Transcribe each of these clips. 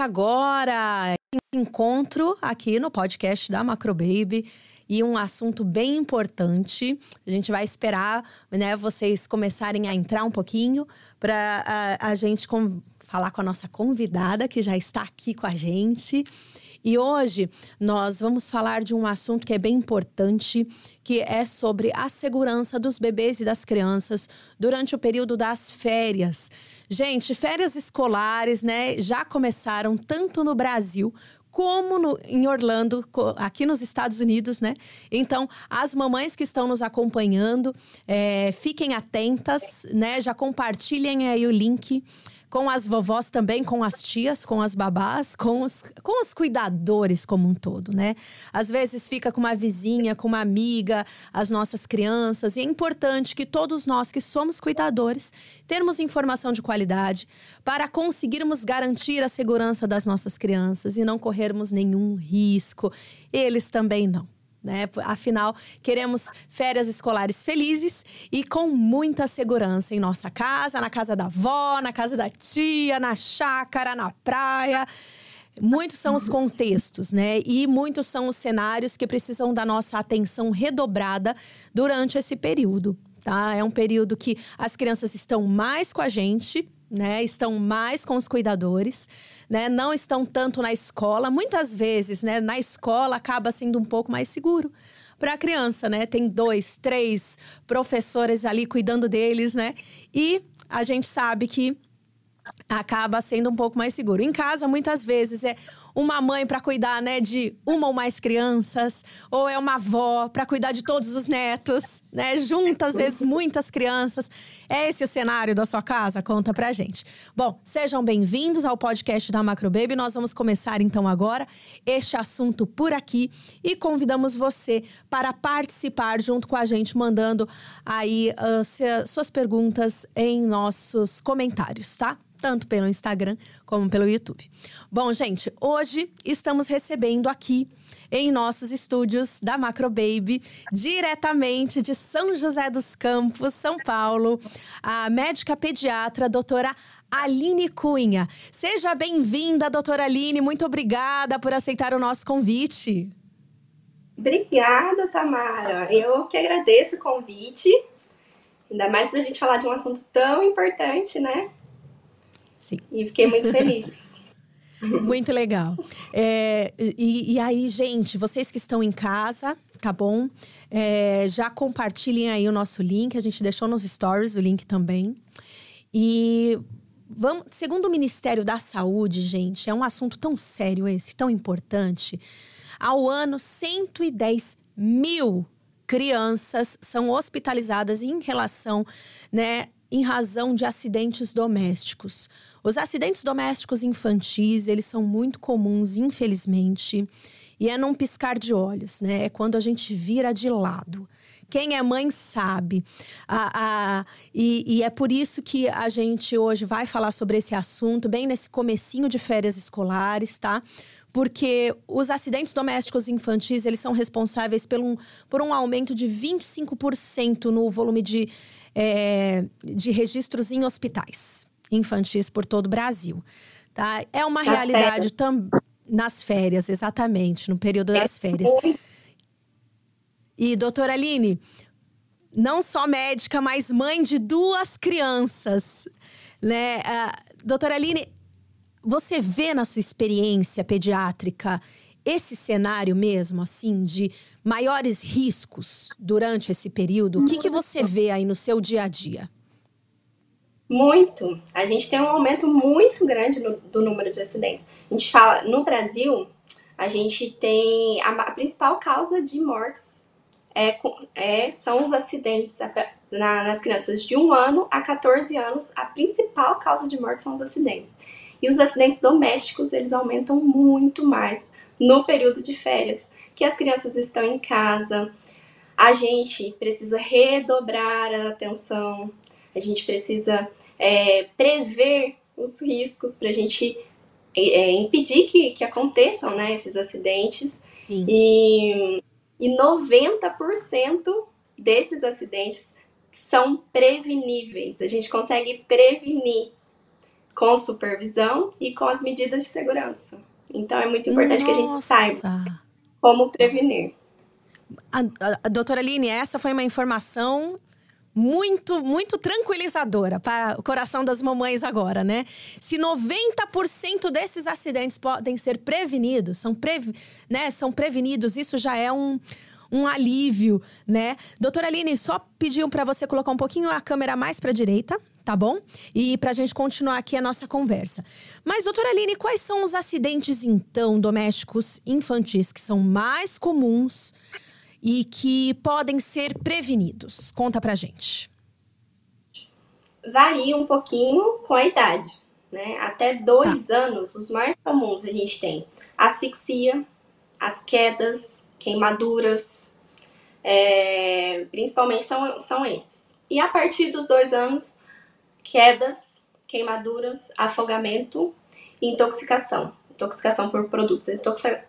Começa agora encontro aqui no podcast da Macro Baby e um assunto bem importante. A gente vai esperar, né, vocês começarem a entrar um pouquinho para a, a gente com, falar com a nossa convidada que já está aqui com a gente. E hoje nós vamos falar de um assunto que é bem importante, que é sobre a segurança dos bebês e das crianças durante o período das férias. Gente, férias escolares, né, já começaram tanto no Brasil como no, em Orlando, aqui nos Estados Unidos, né? Então, as mamães que estão nos acompanhando, é, fiquem atentas, né? Já compartilhem aí o link com as vovós também, com as tias, com as babás, com os, com os cuidadores como um todo, né? Às vezes fica com uma vizinha, com uma amiga, as nossas crianças, e é importante que todos nós que somos cuidadores termos informação de qualidade para conseguirmos garantir a segurança das nossas crianças e não corrermos nenhum risco. Eles também não né? Afinal, queremos férias escolares felizes e com muita segurança em nossa casa, na casa da avó, na casa da tia, na chácara, na praia. Muitos são os contextos, né? E muitos são os cenários que precisam da nossa atenção redobrada durante esse período, tá? É um período que as crianças estão mais com a gente, né? Estão mais com os cuidadores, né? Não estão tanto na escola. Muitas vezes, né? Na escola acaba sendo um pouco mais seguro para a criança, né? Tem dois, três professores ali cuidando deles, né? E a gente sabe que acaba sendo um pouco mais seguro. Em casa, muitas vezes é uma mãe para cuidar, né, de uma ou mais crianças, ou é uma avó para cuidar de todos os netos, né, juntas às vezes muitas crianças. É esse o cenário da sua casa? Conta pra gente. Bom, sejam bem-vindos ao podcast da Macro Baby. Nós vamos começar então agora este assunto por aqui e convidamos você para participar junto com a gente, mandando aí uh, suas perguntas em nossos comentários, tá? Tanto pelo Instagram como pelo YouTube. Bom, gente, hoje estamos recebendo aqui em nossos estúdios da Macro Baby, diretamente de São José dos Campos, São Paulo, a médica pediatra, doutora Aline Cunha. Seja bem-vinda, doutora Aline, muito obrigada por aceitar o nosso convite. Obrigada, Tamara. Eu que agradeço o convite, ainda mais para a gente falar de um assunto tão importante, né? Sim. E fiquei muito feliz. Muito legal. É, e, e, aí, gente, vocês que estão em casa, tá bom? É, já compartilhem aí o nosso link. A gente deixou nos stories o link também. E vamos, segundo o Ministério da Saúde, gente, é um assunto tão sério esse, tão importante. Ao ano, 110 mil crianças são hospitalizadas em relação, né, em razão de acidentes domésticos. Os acidentes domésticos infantis, eles são muito comuns, infelizmente, e é num piscar de olhos, né? É quando a gente vira de lado. Quem é mãe sabe. Ah, ah, e, e, é por isso que a gente hoje vai falar sobre esse assunto, bem nesse comecinho de férias escolares, tá? Porque os acidentes domésticos infantis, eles são responsáveis por um, por um aumento de 25% no volume de, é, de registros em hospitais infantis por todo o Brasil. Tá? É uma nas realidade também nas férias, exatamente, no período das férias. E, doutora Aline, não só médica, mas mãe de duas crianças, né? Uh, doutora Aline, você vê na sua experiência pediátrica esse cenário mesmo, assim, de maiores riscos durante esse período? O que, que você vê aí no seu dia a dia? Muito. A gente tem um aumento muito grande no, do número de acidentes. A gente fala, no Brasil, a gente tem a, a principal causa de mortes é, é, são os acidentes na, nas crianças de 1 ano a 14 anos. A principal causa de morte são os acidentes. E os acidentes domésticos, eles aumentam muito mais no período de férias, que as crianças estão em casa. A gente precisa redobrar a atenção, a gente precisa é, prever os riscos para a gente é, impedir que, que aconteçam né, esses acidentes. Sim. E, e 90% desses acidentes são preveníveis. A gente consegue prevenir com supervisão e com as medidas de segurança. Então é muito importante Nossa. que a gente saiba como prevenir. A, a, a doutora Aline, essa foi uma informação muito, muito tranquilizadora para o coração das mamães agora, né? Se 90% desses acidentes podem ser prevenidos, são, previ né, são prevenidos, isso já é um, um alívio, né? Doutora Aline, só pediu para você colocar um pouquinho a câmera mais para a direita, tá bom? E para a gente continuar aqui a nossa conversa. Mas, doutora Aline, quais são os acidentes, então, domésticos infantis que são mais comuns e que podem ser prevenidos? Conta pra gente. Varia um pouquinho com a idade, né? Até dois tá. anos, os mais comuns a gente tem asfixia, as quedas, queimaduras, é, principalmente são, são esses. E a partir dos dois anos, quedas, queimaduras, afogamento e intoxicação. Intoxicação por produtos.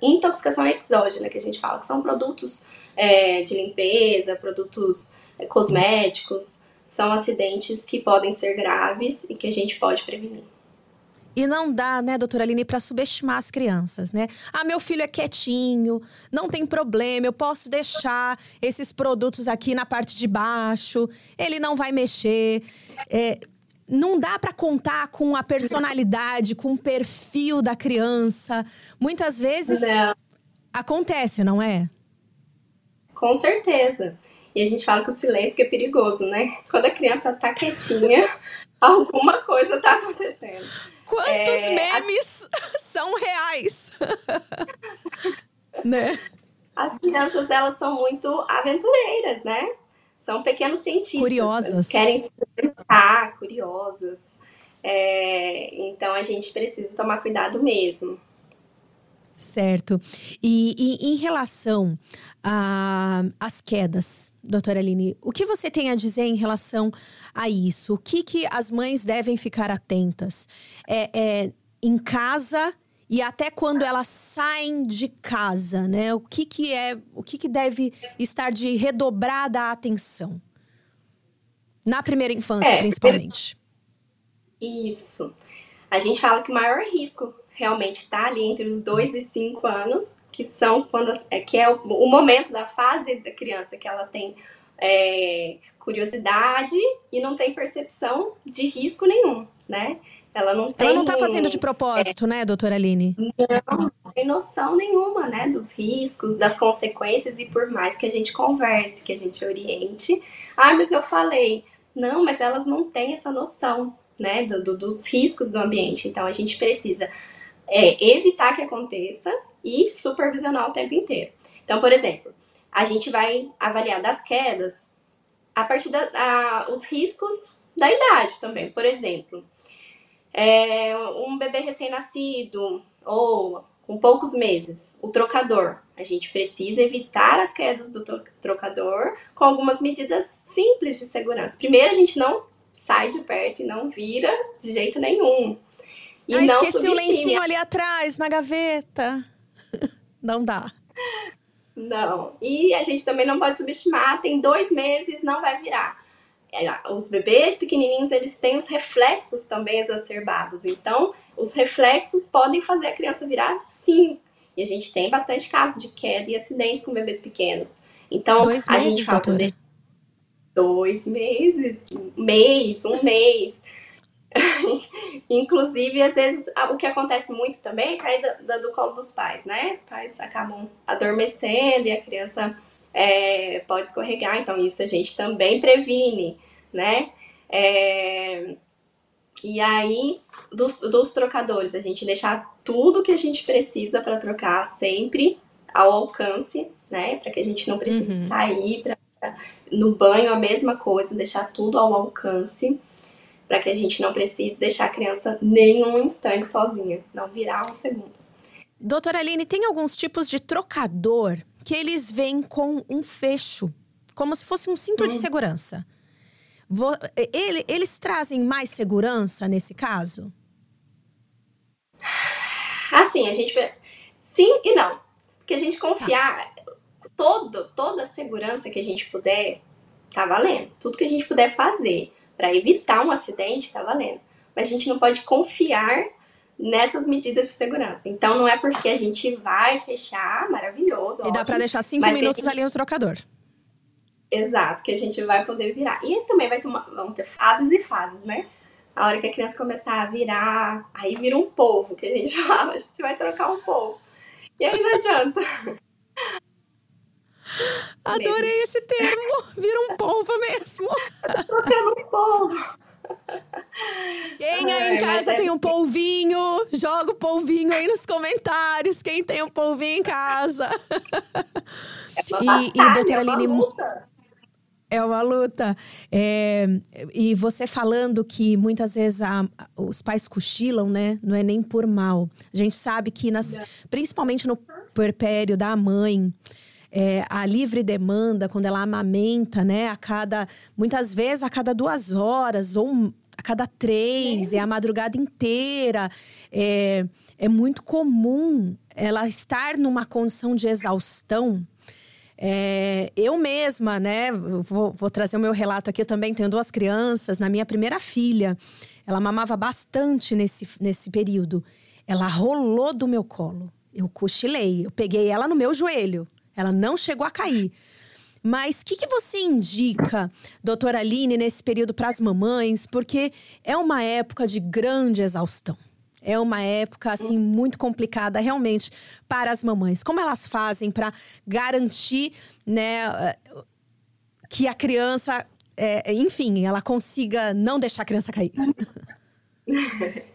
Intoxicação exógena, que a gente fala, que são produtos é, de limpeza, produtos é, cosméticos, são acidentes que podem ser graves e que a gente pode prevenir. E não dá, né, doutora Aline, para subestimar as crianças, né? Ah, meu filho é quietinho, não tem problema, eu posso deixar esses produtos aqui na parte de baixo, ele não vai mexer. É, não dá para contar com a personalidade, com o perfil da criança. Muitas vezes não. acontece, não é? Com certeza. E a gente fala que o silêncio é perigoso, né? Quando a criança tá quietinha, alguma coisa tá acontecendo. Quantos é, memes as... são reais? né? As crianças, elas são muito aventureiras, né? São pequenos cientistas. Curiosas. Eles querem se curiosas. É, então a gente precisa tomar cuidado mesmo. Certo. E, e em relação às quedas, doutora Aline, o que você tem a dizer em relação a isso? O que, que as mães devem ficar atentas? É, é em casa e até quando elas saem de casa, né? O que, que é, o que, que deve estar de redobrada atenção? Na primeira infância, é, principalmente. Isso. A gente fala que o maior risco realmente está ali entre os 2 e 5 anos, que são quando é, que é o, o, momento da fase da criança que ela tem é, curiosidade e não tem percepção de risco nenhum, né? Ela não tem. Ela não tá fazendo de propósito, é, né, doutora Aline? Não, não tem noção nenhuma, né, dos riscos, das consequências, e por mais que a gente converse, que a gente oriente. Ah, mas eu falei. Não, mas elas não têm essa noção, né, do, do, dos riscos do ambiente. Então a gente precisa é evitar que aconteça e supervisionar o tempo inteiro. Então, por exemplo, a gente vai avaliar das quedas a partir da a, os riscos da idade também. Por exemplo, é, um bebê recém-nascido ou com poucos meses, o trocador. A gente precisa evitar as quedas do trocador com algumas medidas simples de segurança. Primeiro, a gente não sai de perto e não vira de jeito nenhum. E ah, não esqueci o lencinho ali atrás, na gaveta. não dá. Não. E a gente também não pode subestimar, tem dois meses, não vai virar. É, os bebês pequenininhos, eles têm os reflexos também exacerbados. Então, os reflexos podem fazer a criança virar sim. E a gente tem bastante casos de queda e acidentes com bebês pequenos. Então, dois a meses, gente fala doutora. dois meses, um mês, um mês. Inclusive, às vezes, o que acontece muito também é cair do, do, colo dos pais, né? Os pais acabam adormecendo e a criança é, pode escorregar, então isso a gente também previne, né? É, e aí, dos, dos trocadores, a gente deixar tudo que a gente precisa para trocar sempre ao alcance, né? Para que a gente não precise uhum. sair pra, no banho, a mesma coisa, deixar tudo ao alcance para que a gente não precise deixar a criança nenhum instante sozinha, não virar um segundo. Doutora Aline, tem alguns tipos de trocador que eles vêm com um fecho, como se fosse um cinto hum. de segurança. Ele, eles trazem mais segurança nesse caso? Assim, a gente. Sim e não. Porque a gente confiar. Tá. Todo, toda a segurança que a gente puder, tá valendo. Tudo que a gente puder fazer para evitar um acidente, tá valendo. mas a gente não pode confiar nessas medidas de segurança. Então não é porque a gente vai fechar, maravilhoso. E dá para deixar cinco minutos gente... ali no trocador. Exato, que a gente vai poder virar. E também vai tomar, vão ter fases e fases, né? A hora que a criança começar a virar, aí vira um povo, que a gente fala, a gente vai trocar um povo. E aí não adianta. Adorei mesmo. esse termo. Vira um povo mesmo. Trocando um povo. Quem aí em casa é... tem um polvinho, joga o polvinho aí nos comentários. Quem tem um polvinho em casa. É e, e doutora é Aline. É uma luta. É, e você falando que muitas vezes a, os pais cochilam, né? Não é nem por mal. A gente sabe que, nas, principalmente no puerpério da mãe, é, a livre demanda, quando ela amamenta, né? A cada. Muitas vezes a cada duas horas, ou a cada três, é a madrugada inteira. É, é muito comum ela estar numa condição de exaustão. É, eu mesma, né? Vou, vou, trazer o meu relato aqui. Eu também tenho duas crianças. Na minha primeira filha, ela mamava bastante nesse, nesse período. Ela rolou do meu colo. Eu cochilei. Eu peguei ela no meu joelho. Ela não chegou a cair. Mas o que, que, você indica, doutora Aline, nesse período para as mamães? Porque é uma época de grande exaustão. É uma época, assim, muito complicada realmente para as mamães. Como elas fazem para garantir, né, que a criança, é, enfim, ela consiga não deixar a criança cair?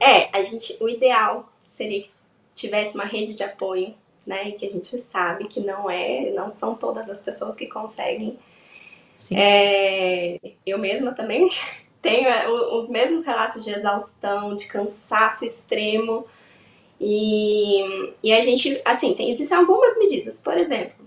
É, a gente, o ideal seria que tivesse uma rede de apoio né? E que a gente sabe que não é, não são todas as pessoas que conseguem. É, eu mesma também tenho é, os mesmos relatos de exaustão, de cansaço extremo. E, e a gente, assim, tem, existem algumas medidas. Por exemplo,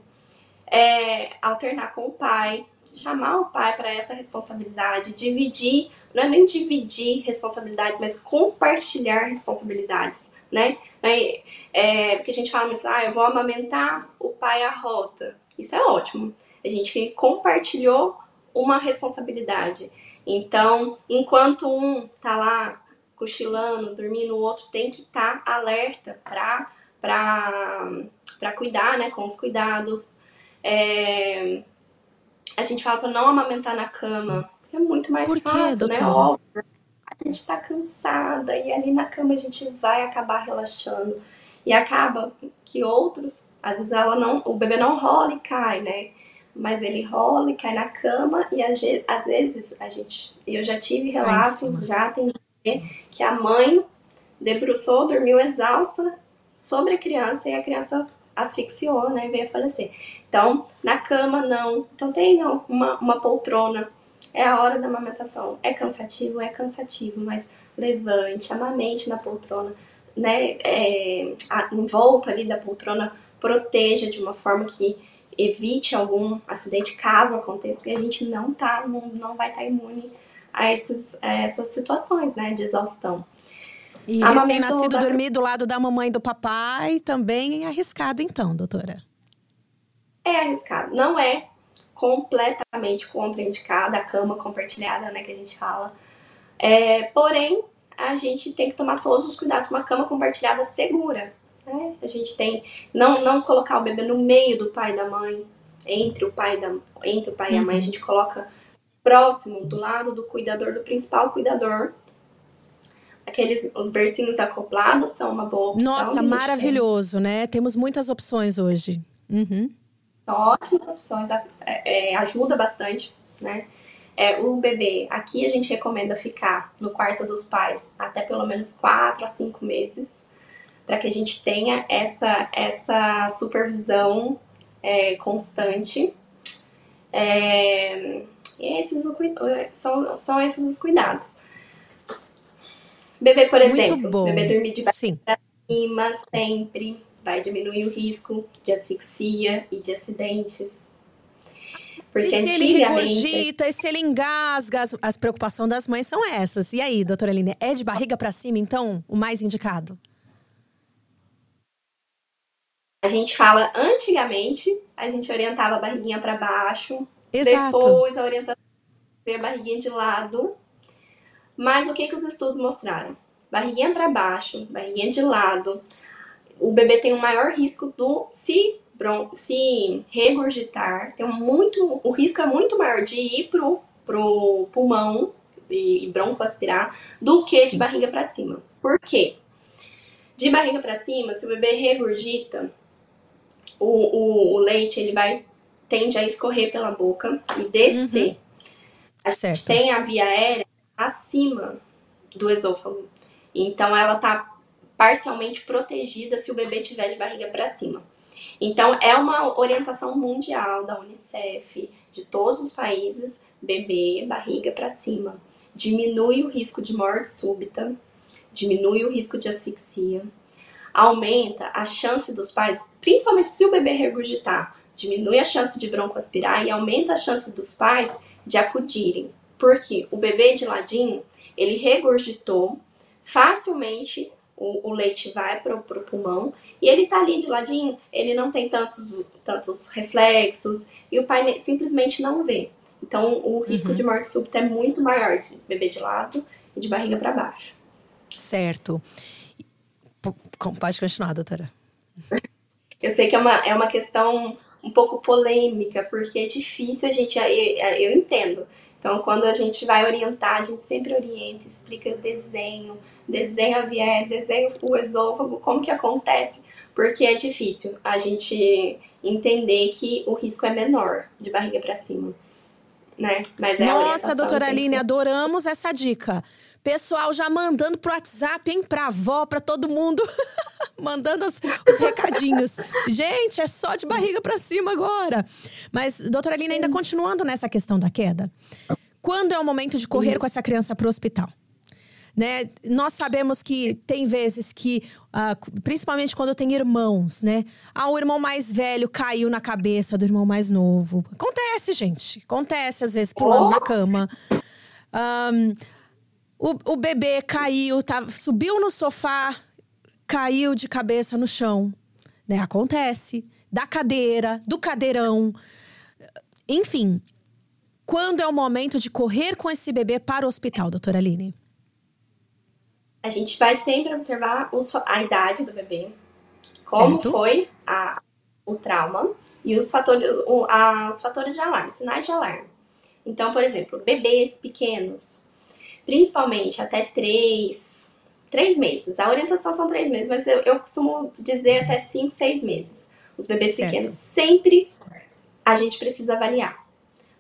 é, alternar com o pai, chamar o pai para essa responsabilidade, dividir, não é nem dividir responsabilidades, mas compartilhar responsabilidades né? É, é, porque a gente fala muito, ah, eu vou amamentar, o pai arrota. Isso é ótimo. A gente compartilhou uma responsabilidade. Então, enquanto um tá lá cochilando, dormindo, o outro tem que estar tá alerta para para cuidar, né, com os cuidados. É, a gente fala para não amamentar na cama, porque é muito mais Por fácil, quê, né? Óbvio a gente tá cansada e ali na cama a gente vai acabar relaxando. E acaba que outros, às vezes ela não, o bebê não rola e cai, né? Mas ele rola e cai na cama e às vezes a gente, eu já tive relatos, já tem que a mãe debruçou, dormiu exausta sobre a criança e a criança asfixiou, né, e veio a falecer. Então, na cama não. Então tenha uma, uma poltrona é a hora da amamentação. É cansativo? É cansativo, mas levante, amamente na poltrona, né? É, a, em volta ali da poltrona, proteja de uma forma que evite algum acidente caso aconteça, porque a gente não tá, não, não vai estar tá imune a, esses, a essas situações, né, de exaustão. E recém-nascido da... dormir do lado da mamãe e do papai também é arriscado, então, doutora? É arriscado. Não é completamente contraindicada, a cama compartilhada, né, que a gente fala. É, porém, a gente tem que tomar todos os cuidados uma cama compartilhada segura. Né? A gente tem não não colocar o bebê no meio do pai e da mãe, entre o pai da entre o pai uhum. e a mãe, a uhum. gente coloca próximo do lado do cuidador do principal cuidador. Aqueles os bercinhos acoplados são uma boa opção. Nossa, maravilhoso, né? Temos muitas opções hoje. Uhum ótimas opções, é, é, ajuda bastante, né? É, o bebê, aqui a gente recomenda ficar no quarto dos pais até pelo menos 4 a 5 meses, para que a gente tenha essa, essa supervisão é, constante. É, e esses são, são esses os cuidados. Bebê, por exemplo, bebê dormir de baixo cima sempre vai diminuir o risco de asfixia e de acidentes. Porque se, se ele regurgita, se ele engasga, as, as preocupações das mães são essas. E aí, doutora Aline, é de barriga para cima, então, o mais indicado? A gente fala, antigamente, a gente orientava a barriguinha para baixo. Exato. Depois a orientação a barriguinha de lado. Mas o que, que os estudos mostraram? Barriguinha para baixo, barriguinha de lado, o bebê tem um maior risco do se, bron se regurgitar, tem muito, o risco é muito maior de ir pro, pro pulmão e broncoaspirar do que Sim. de barriga para cima. Por quê? De barriga para cima, se o bebê regurgita, o, o, o, leite ele vai tende a escorrer pela boca e descer. Uhum. A gente tem a via aérea acima do esôfago. Então ela tá parcialmente protegida se o bebê tiver de barriga para cima. Então é uma orientação mundial da UNICEF, de todos os países, bebê barriga para cima. Diminui o risco de morte súbita, diminui o risco de asfixia, aumenta a chance dos pais, principalmente se o bebê regurgitar, diminui a chance de broncoaspirar e aumenta a chance dos pais de acudirem. Porque o bebê de ladinho, ele regurgitou, facilmente o, o leite vai para o pulmão e ele tá ali de ladinho, ele não tem tantos, tantos reflexos e o pai simplesmente não vê. Então o risco uhum. de morte súbita é muito maior de bebê de lado e de barriga para baixo. Certo. Pode continuar, doutora. Eu sei que é uma, é uma questão um pouco polêmica, porque é difícil a gente. Eu, eu entendo. Então, quando a gente vai orientar, a gente sempre orienta, explica o desenho, desenha a desenha o esôfago, como que acontece, porque é difícil a gente entender que o risco é menor de barriga para cima, né? Mas é Nossa, doutora Aline, adoramos essa dica. Pessoal já mandando pro WhatsApp, hein? Pra avó, pra todo mundo. mandando os, os, recadinhos. Gente, é só de barriga para cima agora. Mas, doutora Aline, ainda continuando nessa questão da queda. Quando é o momento de correr Isso. com essa criança pro hospital? Né? Nós sabemos que tem vezes que, uh, principalmente quando tem irmãos, né? Ah, o irmão mais velho caiu na cabeça do irmão mais novo. Acontece, gente. Acontece, às vezes, pulando oh. na cama. Um, o, o bebê caiu, tá, subiu no sofá, caiu de cabeça no chão. Né? Acontece. Da cadeira, do cadeirão. Enfim, quando é o momento de correr com esse bebê para o hospital, doutora Aline? A gente vai sempre observar os, a idade do bebê, como certo. foi a, o trauma e os fatores, o, a, os fatores de alarme, sinais de alarme. Então, por exemplo, bebês pequenos, principalmente até três, três meses. A orientação são três meses, mas eu, eu costumo dizer até cinco, seis meses. Os bebês certo. pequenos sempre a gente precisa avaliar.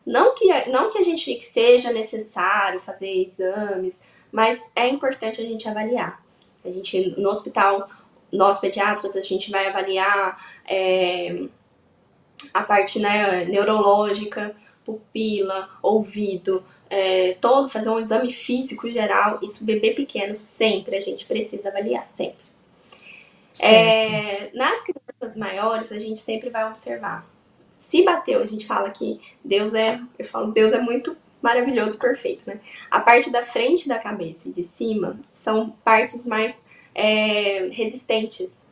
Não que, não que a gente que seja necessário fazer exames, mas é importante a gente avaliar. A gente, no hospital, nós pediatras, a gente vai avaliar é, a parte né, neurológica, pupila, ouvido, é, todo, fazer um exame físico geral, isso bebê pequeno sempre a gente precisa avaliar, sempre. É, nas crianças maiores, a gente sempre vai observar. Se bateu, a gente fala que Deus é, eu falo, Deus é muito maravilhoso, perfeito, né? A parte da frente da cabeça e de cima são partes mais é, resistentes.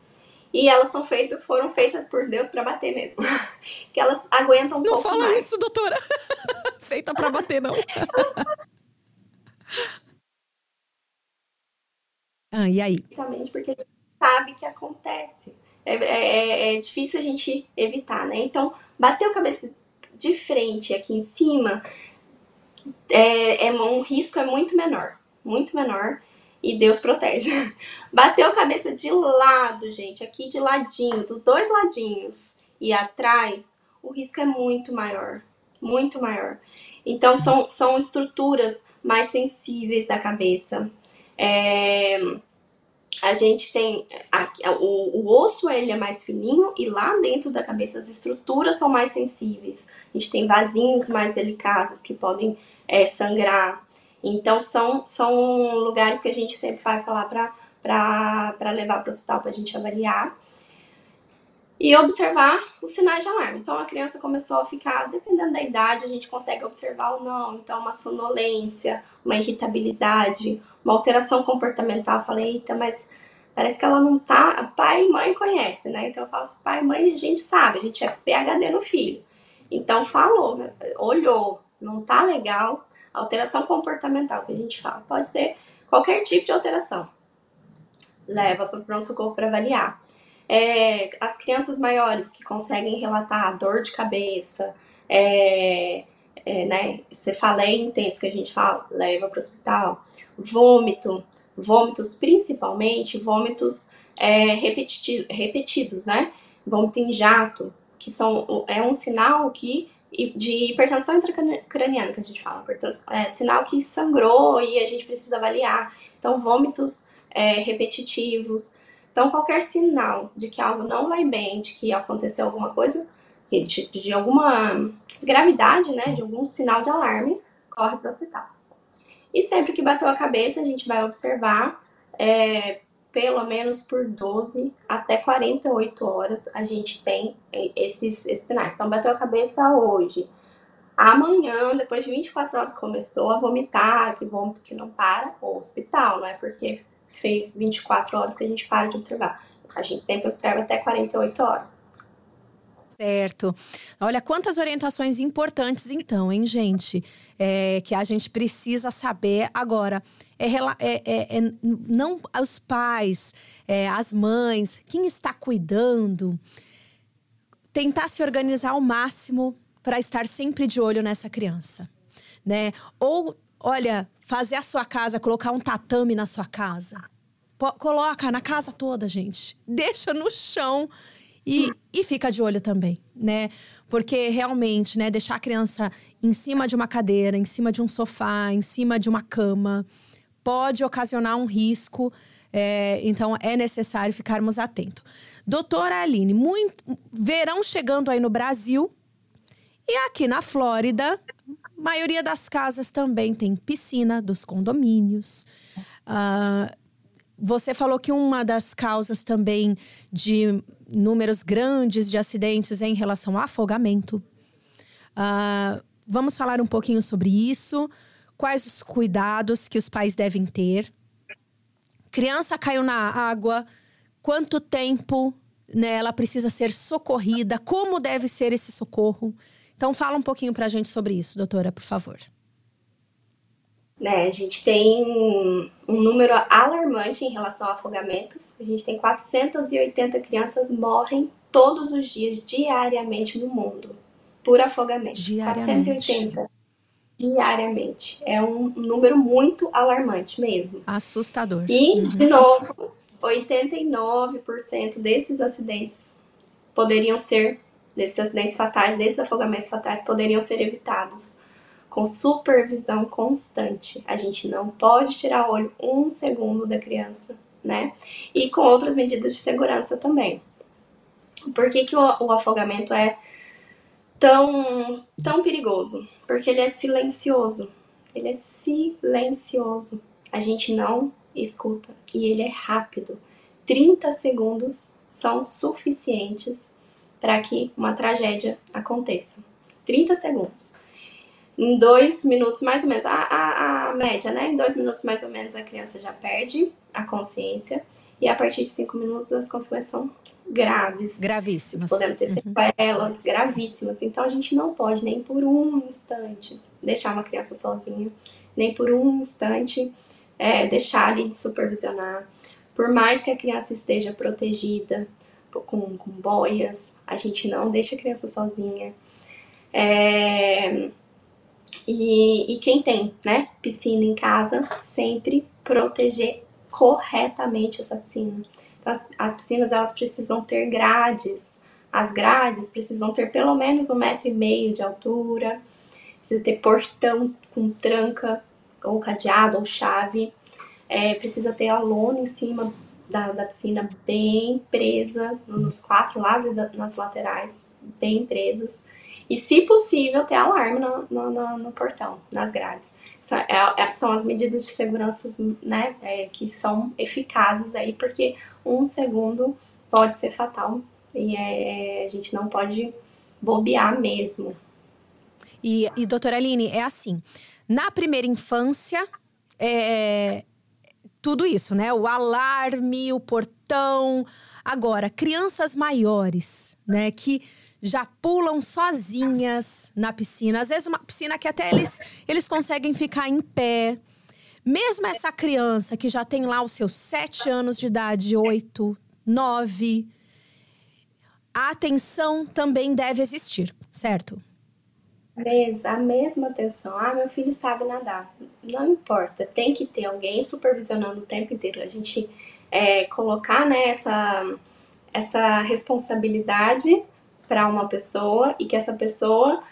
E elas são feitas, foram feitas por Deus para bater mesmo. que elas aguentam um não pouco mais. Não fala isso, doutora. Feita para bater, não. ah, e aí? Exatamente, porque a gente sabe que acontece. É, é, é, difícil a gente evitar, né? Então, bater a cabeça de frente aqui em cima é, é um risco é muito menor, muito menor e Deus protege. Bateu a cabeça de lado, gente, aqui de ladinho, dos dois ladinhos e atrás, o risco é muito maior, muito maior. Então são, são estruturas mais sensíveis da cabeça. É, a gente tem o, o osso ele é mais fininho e lá dentro da cabeça as estruturas são mais sensíveis. A gente tem vasinhos mais delicados que podem é, sangrar. Então, são, são lugares que a gente sempre vai falar para levar para o hospital para a gente avaliar. E observar os sinais de alarme. Então, a criança começou a ficar, dependendo da idade, a gente consegue observar ou não. Então, uma sonolência, uma irritabilidade, uma alteração comportamental. Eu falei, eita, mas parece que ela não tá. Pai e mãe conhecem, né? Então, eu falo assim, pai e mãe a gente sabe, a gente é PHD no filho. Então, falou, olhou, não tá legal, Alteração comportamental que a gente fala. Pode ser qualquer tipo de alteração. Leva para o pronto-socorro para avaliar. É, as crianças maiores que conseguem relatar dor de cabeça, é, é, né, cefaleia intensa que a gente fala, leva para o hospital. Vômito, vômitos principalmente, vômitos é, repetidos, né? Vômito em jato, que são, é um sinal que de hipertensão intracraniana que a gente fala, é sinal que sangrou e a gente precisa avaliar. Então, vômitos é, repetitivos. Então, qualquer sinal de que algo não vai bem, de que aconteceu alguma coisa, de, de alguma gravidade, né, de algum sinal de alarme, corre para o hospital. E sempre que bateu a cabeça, a gente vai observar é, pelo menos por 12 até 48 horas a gente tem esses, esses sinais. Então, bateu a cabeça hoje. Amanhã, depois de 24 horas, começou a vomitar, que vômito que não para, o hospital, não é porque fez 24 horas que a gente para de observar. A gente sempre observa até 48 horas. Certo. Olha quantas orientações importantes, então, hein, gente? É, que a gente precisa saber agora. É, é, é, é não os pais, é, as mães, quem está cuidando, tentar se organizar ao máximo para estar sempre de olho nessa criança, né? Ou, olha, fazer a sua casa, colocar um tatame na sua casa. coloca na casa toda, gente. Deixa no chão e, e fica de olho também, né? Porque realmente, né, deixar a criança em cima de uma cadeira, em cima de um sofá, em cima de uma cama, pode ocasionar um risco. É, então, é necessário ficarmos atentos. Doutora Aline, muito, verão chegando aí no Brasil e aqui na Flórida, maioria das casas também tem piscina dos condomínios. Uh, você falou que uma das causas também de números grandes de acidentes é em relação ao afogamento. Uh, vamos falar um pouquinho sobre isso. Quais os cuidados que os pais devem ter? Criança caiu na água, quanto tempo né, ela precisa ser socorrida? Como deve ser esse socorro? Então, fala um pouquinho para a gente sobre isso, doutora, por favor. Né, a gente tem um número alarmante em relação a afogamentos. A gente tem 480 crianças morrem todos os dias, diariamente no mundo, por afogamento. Diariamente. 480 diariamente. É um número muito alarmante mesmo. Assustador. E, uhum. de novo, 89% desses acidentes poderiam ser, desses acidentes fatais, desses afogamentos fatais, poderiam ser evitados com supervisão constante. A gente não pode tirar o olho um segundo da criança, né? E com outras medidas de segurança também. Por que, que o, o afogamento é tão, tão perigoso? Porque ele é silencioso. Ele é silencioso. A gente não escuta. E ele é rápido. 30 segundos são suficientes para que uma tragédia aconteça. 30 segundos em dois minutos mais ou menos, a, a, a, média, né? Em dois minutos mais ou menos a criança já perde a consciência. E a partir de cinco minutos as consequências são graves. Gravíssimas. Podemos ter sequelas uhum. gravíssimas. Então a gente não pode nem por um instante deixar uma criança sozinha, nem por um instante é, deixar ali de supervisionar. Por mais que a criança esteja protegida com, com boias, a gente não deixa a criança sozinha. É, e, e quem tem, né, piscina em casa, sempre proteger corretamente essa piscina. Então, as, as piscinas, elas precisam ter grades. As grades precisam ter pelo menos um metro e meio de altura. Precisa ter portão com tranca, ou cadeado, ou chave. É, precisa ter a lona em cima da, da piscina bem presa, nos quatro lados e nas laterais, bem presas. E, se possível, ter alarme no, no, no, no portão, nas grades. São, é, é, são as medidas de segurança né, é, que são eficazes aí, porque um segundo pode ser fatal e é, é, a gente não pode bobear mesmo. E, e doutora Aline, é assim, na primeira infância, é, tudo isso, né? O alarme, o portão. Agora, crianças maiores, né? Que já pulam sozinhas na piscina. Às vezes, uma piscina que até eles, eles conseguem ficar em pé. Mesmo essa criança que já tem lá os seus sete anos de idade, oito, nove, a atenção também deve existir, certo? A mesma atenção. Ah, meu filho sabe nadar. Não importa, tem que ter alguém supervisionando o tempo inteiro. A gente é, colocar né, essa, essa responsabilidade para uma pessoa e que essa pessoa,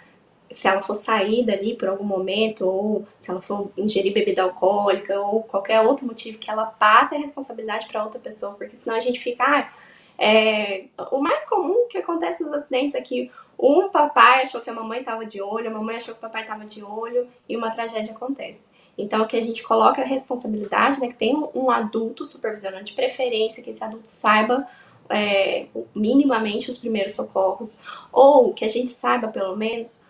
se ela for sair dali por algum momento, ou se ela for ingerir bebida alcoólica, ou qualquer outro motivo, que ela passe a responsabilidade para outra pessoa, porque senão a gente fica. Ah, é, o mais comum que acontece nos acidentes é que um papai achou que a mamãe estava de olho, a mamãe achou que o papai estava de olho e uma tragédia acontece. Então, que a gente coloca a responsabilidade, né, que tem um adulto supervisionando, de preferência que esse adulto saiba é, minimamente os primeiros socorros, ou que a gente saiba pelo menos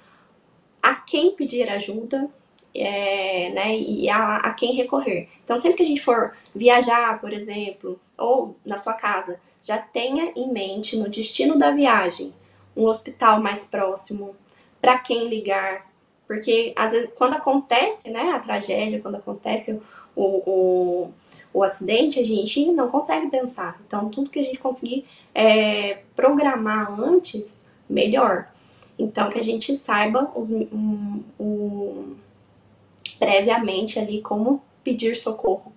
a quem pedir ajuda é, né, e a, a, quem recorrer. Então, sempre que a gente for viajar, por exemplo, ou na sua casa, já tenha em mente no destino da viagem um hospital mais próximo, para quem ligar, porque às vezes, quando acontece né, a tragédia, quando acontece o, o, o acidente, a gente não consegue pensar. Então, tudo que a gente conseguir é, programar antes, melhor. Então, que a gente saiba os, um, um, previamente ali como pedir socorro.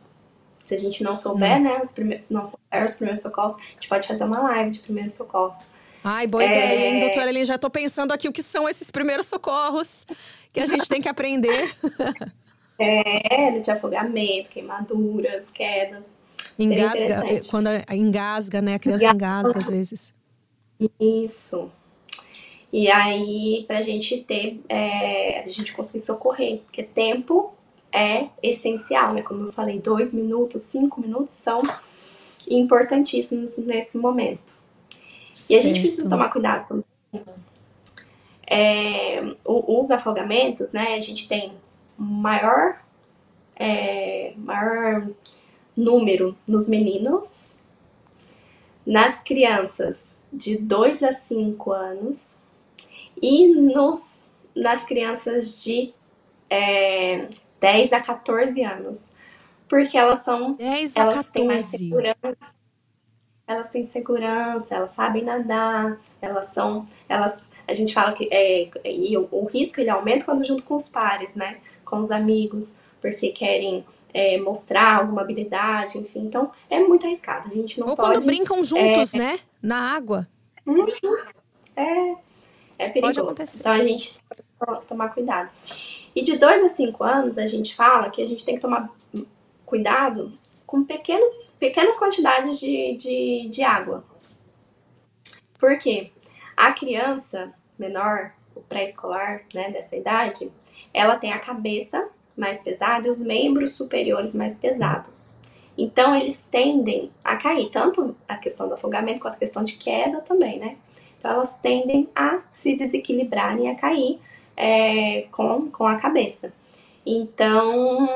Se a gente não souber, hum. né, os primeiros, não souber os primeiros socorros, a gente pode fazer uma live de primeiros socorros. Ai, boa é... ideia, hein, doutora Eline? Já tô pensando aqui o que são esses primeiros socorros que a gente tem que aprender. é, de afogamento, queimaduras, quedas. Engasga, quando engasga, né? A criança engasga, engasga às vezes. Isso. E aí, pra gente ter, é, a gente conseguir socorrer, porque tempo é essencial, né? Como eu falei, dois minutos, cinco minutos são importantíssimos nesse momento. Certo. E a gente precisa tomar cuidado com é, os afogamentos, né? A gente tem maior, é, maior número nos meninos, nas crianças de 2 a 5 anos e nos, nas crianças de é, 10 a 14 anos. Porque elas são. 10 a elas 14. têm mais segurança. Elas têm segurança, elas sabem nadar, elas são. Elas, a gente fala que é, e o, o risco ele aumenta quando junto com os pares, né? Com os amigos, porque querem é, mostrar alguma habilidade, enfim. Então, é muito arriscado. A gente não Ou pode... quando brincam juntos, é... né? Na água. Uhum. É, é perigoso. Então, a gente tem que tomar cuidado. E de 2 a 5 anos, a gente fala que a gente tem que tomar cuidado com pequenos, pequenas quantidades de, de, de água. Por quê? A criança menor, o pré-escolar, né, dessa idade, ela tem a cabeça mais pesada e os membros superiores mais pesados. Então, eles tendem a cair, tanto a questão do afogamento quanto a questão de queda também, né? Então, elas tendem a se desequilibrarem, a cair é, com, com a cabeça. Então,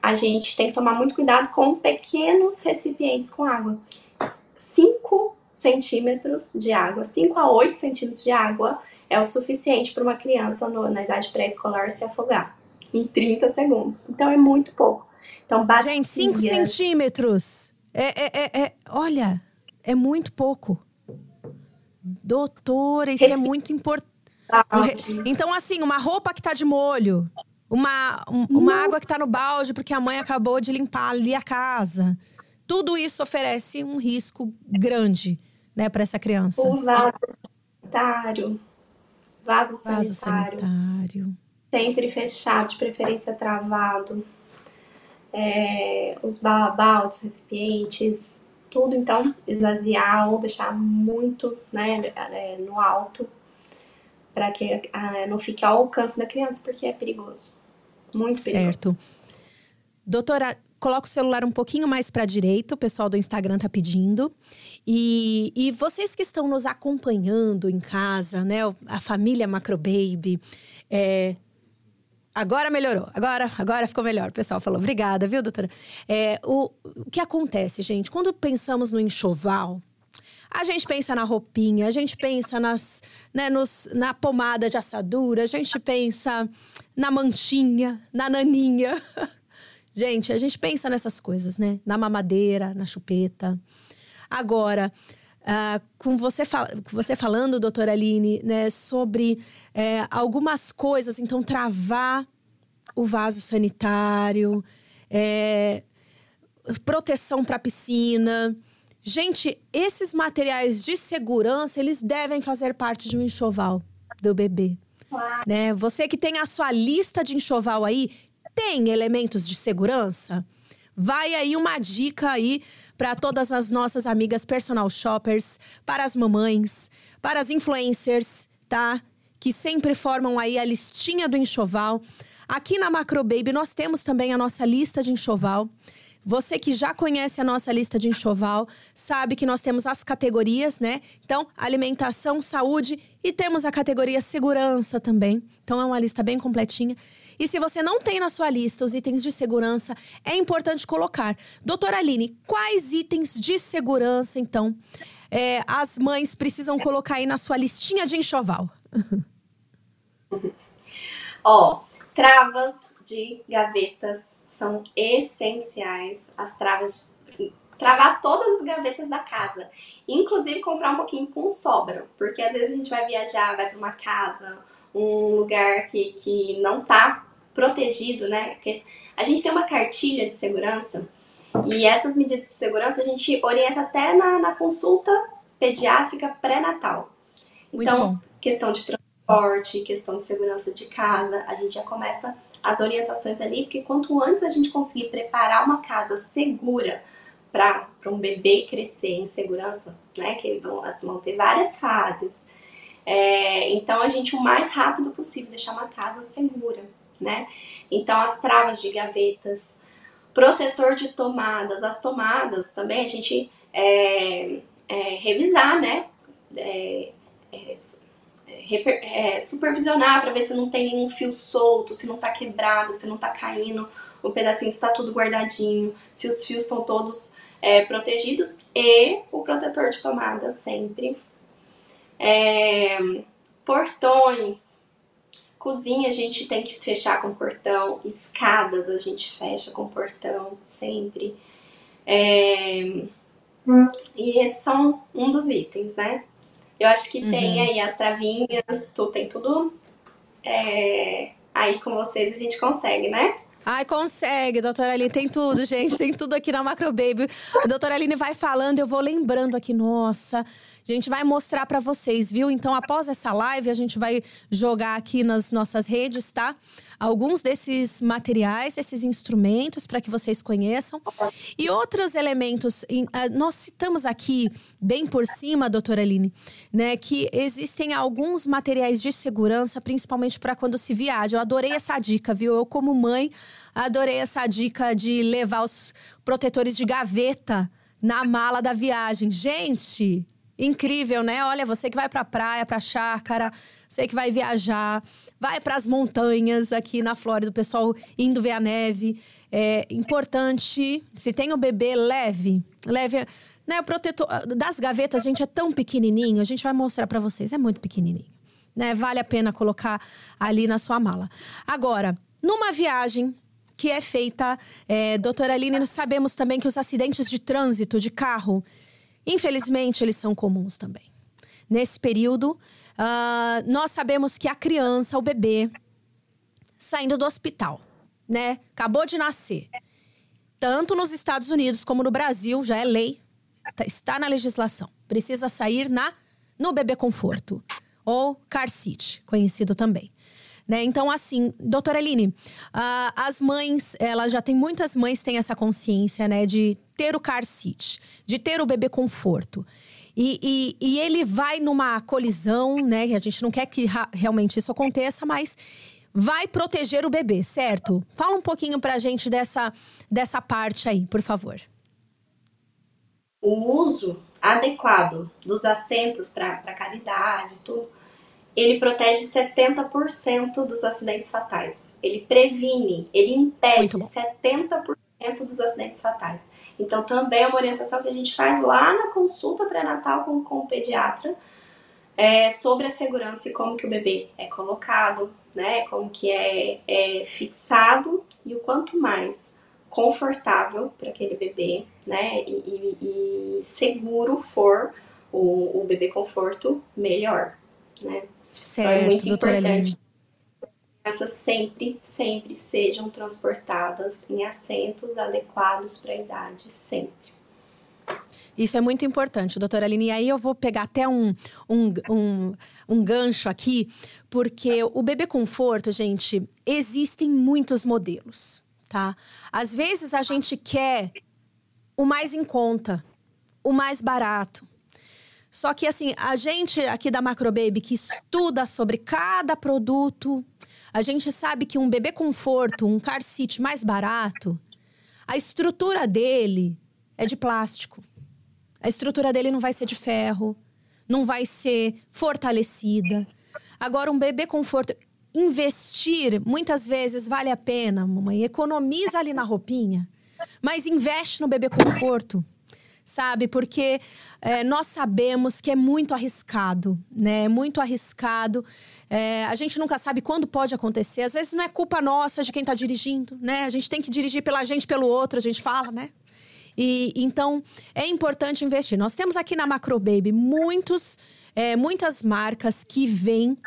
a gente tem que tomar muito cuidado com pequenos recipientes com água. 5 centímetros de água, 5 a 8 centímetros de água é o suficiente para uma criança no, na idade pré-escolar se afogar em 30 segundos. Então é muito pouco. Então, bacias... Gente, 5 centímetros. É, é, é, é, olha, é muito pouco. Doutora, isso é muito importante. Então, assim, uma roupa que tá de molho, uma, um, uma água que tá no balde porque a mãe acabou de limpar ali a casa. Tudo isso oferece um risco grande, né, para essa criança. O vaso sanitário. Vaso, vaso sanitário. sanitário sempre fechado, de preferência travado. É, os baldes, recipientes, tudo então esvaziar ou deixar muito né, é, no alto para que ah, não fique ao alcance da criança, porque é perigoso. Muito perigoso. Certo. Doutora, coloca o celular um pouquinho mais para a direita, o pessoal do Instagram tá pedindo. E, e vocês que estão nos acompanhando em casa, né? A família Macrobaby, é, Agora melhorou. Agora, agora ficou melhor. O pessoal falou, obrigada, viu, doutora? É, o, o que acontece, gente? Quando pensamos no enxoval, A gente pensa na roupinha, a gente pensa nas, né, nos, na pomada de assadura, a gente pensa na mantinha, na naninha. Gente, a gente pensa nessas coisas, né? Na mamadeira, na chupeta. Agora, uh, com você, fal você falando, doutora Aline, né, sobre é, algumas coisas, então, travar o vaso sanitário, é, proteção para piscina. Gente, esses materiais de segurança, eles devem fazer parte de um enxoval do bebê. Né? Você que tem a sua lista de enxoval aí, tem elementos de segurança? Vai aí uma dica aí para todas as nossas amigas personal shoppers, para as mamães, para as influencers, tá? Que sempre formam aí a listinha do enxoval. Aqui na Macro Baby nós temos também a nossa lista de enxoval. Você que já conhece a nossa lista de enxoval, sabe que nós temos as categorias, né? Então, alimentação, saúde e temos a categoria segurança também. Então, é uma lista bem completinha. E se você não tem na sua lista os itens de segurança, é importante colocar. Doutora Aline, quais itens de segurança, então, é, as mães precisam colocar aí na sua listinha de enxoval? Ó, travas de gavetas são essenciais. As travas travar todas as gavetas da casa. Inclusive comprar um pouquinho com sobra, porque às vezes a gente vai viajar, vai para uma casa, um lugar que, que não tá protegido, né? Porque a gente tem uma cartilha de segurança e essas medidas de segurança a gente orienta até na, na consulta pediátrica pré-natal. Então, questão de transporte, questão de segurança de casa, a gente já começa as orientações ali, porque quanto antes a gente conseguir preparar uma casa segura para um bebê crescer em segurança, né, que vão, vão ter várias fases, é, então a gente o mais rápido possível deixar uma casa segura né? Então as travas de gavetas, protetor de tomadas, as tomadas também a gente é, é, revisar, né? É, é, é, é supervisionar para ver se não tem nenhum fio solto, se não tá quebrado, se não tá caindo, o pedacinho está tudo guardadinho, se os fios estão todos protegidos e o protetor de tomada sempre. portões, Cozinha a gente tem que fechar com portão, escadas a gente fecha com portão sempre. É... E esses são um dos itens, né? Eu acho que uhum. tem aí as travinhas, tu, tem tudo é... aí com vocês a gente consegue, né? Ai, consegue, doutora Aline. Tem tudo, gente. Tem tudo aqui na Macro Baby. A doutora Aline vai falando, eu vou lembrando aqui, nossa. A gente vai mostrar para vocês, viu? Então, após essa live, a gente vai jogar aqui nas nossas redes, tá? Alguns desses materiais, esses instrumentos, para que vocês conheçam. E outros elementos. Ah, nós citamos aqui, bem por cima, doutora Aline, né, que existem alguns materiais de segurança, principalmente para quando se viaja. Eu adorei essa dica, viu? Eu, como mãe, adorei essa dica de levar os protetores de gaveta na mala da viagem. Gente, incrível, né? Olha, você que vai pra praia, pra chácara, você que vai viajar, vai para as montanhas aqui na Flórida, o pessoal indo ver a neve. É importante, se tem um bebê, leve. Leve. Né, o protetor das gavetas, gente, é tão pequenininho. A gente vai mostrar para vocês, é muito pequenininho. Né? Vale a pena colocar ali na sua mala. Agora, numa viagem que é feita, é, doutora Aline, nós sabemos também que os acidentes de trânsito de carro Infelizmente, eles são comuns também. Nesse período, uh, nós sabemos que a criança, o bebê, saindo do hospital, né? Acabou de nascer. Tanto nos Estados Unidos como no Brasil, já é lei, tá, está na legislação. Precisa sair na no bebê conforto ou car seat, conhecido também. Né? Então, assim, doutora Aline, uh, as mães, elas já tem muitas mães têm essa consciência, né, de ter o car seat, de ter o bebê conforto. E, e, e ele vai numa colisão, né? A gente não quer que realmente isso aconteça, mas vai proteger o bebê, certo? Fala um pouquinho pra gente dessa, dessa parte aí, por favor. O uso adequado dos assentos para cada idade, tudo, ele protege 70% dos acidentes fatais. Ele previne, ele impede 70% dos acidentes fatais. Então, também é uma orientação que a gente faz lá na consulta pré-natal com, com o pediatra é, sobre a segurança e como que o bebê é colocado, né? Como que é, é fixado e o quanto mais confortável para aquele bebê, né? E, e, e seguro for o, o, bebê conforto, melhor, né? Certo, então é muito importante crianças sempre, sempre sejam transportadas em assentos adequados para a idade, sempre. Isso é muito importante, doutora Aline. E aí eu vou pegar até um, um, um, um gancho aqui, porque o bebê conforto, gente, existem muitos modelos, tá? Às vezes a gente quer o mais em conta, o mais barato. Só que assim, a gente aqui da Macrobaby que estuda sobre cada produto, a gente sabe que um bebê conforto, um car seat mais barato, a estrutura dele é de plástico. A estrutura dele não vai ser de ferro, não vai ser fortalecida. Agora, um bebê conforto, investir muitas vezes vale a pena, mamãe. Economiza ali na roupinha, mas investe no bebê conforto sabe? Porque é, nós sabemos que é muito arriscado, né? É muito arriscado. É, a gente nunca sabe quando pode acontecer. Às vezes não é culpa nossa de quem está dirigindo, né? A gente tem que dirigir pela gente, pelo outro, a gente fala, né? E então é importante investir. Nós temos aqui na Macro Baby muitos, é, muitas marcas que vêm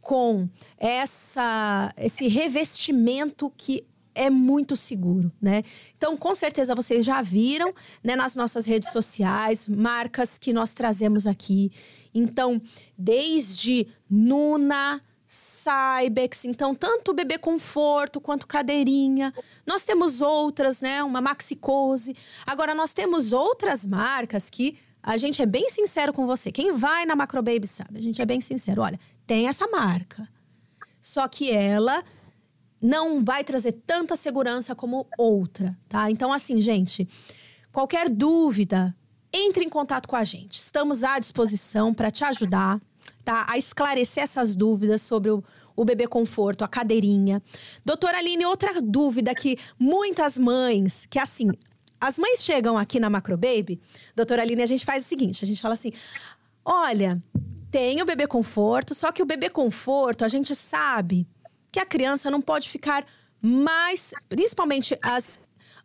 com essa, esse revestimento que é muito seguro, né? Então, com certeza vocês já viram, né, nas nossas redes sociais, marcas que nós trazemos aqui. Então, desde Nuna, Cybex, então tanto bebê conforto quanto cadeirinha. Nós temos outras, né? Uma Maxicose. Agora nós temos outras marcas que a gente é bem sincero com você. Quem vai na Macrobaby sabe, a gente é bem sincero. Olha, tem essa marca. Só que ela não vai trazer tanta segurança como outra, tá? Então, assim, gente, qualquer dúvida, entre em contato com a gente. Estamos à disposição para te ajudar, tá? A esclarecer essas dúvidas sobre o, o bebê conforto, a cadeirinha. Doutora Aline, outra dúvida que muitas mães, que assim, as mães chegam aqui na Macrobaby, doutora Aline, a gente faz o seguinte: a gente fala assim: olha, tem o bebê conforto, só que o bebê conforto, a gente sabe que a criança não pode ficar mais, principalmente as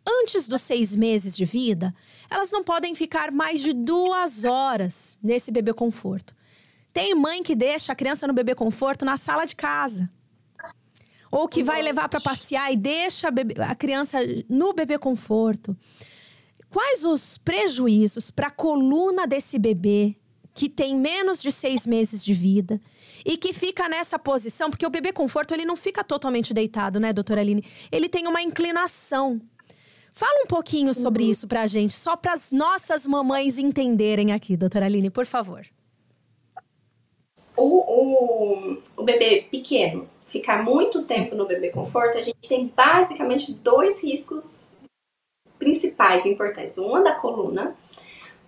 antes dos seis meses de vida, elas não podem ficar mais de duas horas nesse bebê conforto. Tem mãe que deixa a criança no bebê conforto na sala de casa. Ou que vai levar para passear e deixa a, bebê, a criança no bebê conforto. Quais os prejuízos para a coluna desse bebê que tem menos de seis meses de vida e que fica nessa posição, porque o bebê conforto ele não fica totalmente deitado, né, doutora Aline? Ele tem uma inclinação. Fala um pouquinho sobre uhum. isso pra gente, só para as nossas mamães entenderem aqui, doutora Aline, por favor. O, o, o bebê pequeno ficar muito tempo Sim. no bebê conforto, a gente tem basicamente dois riscos principais importantes. Um é da coluna,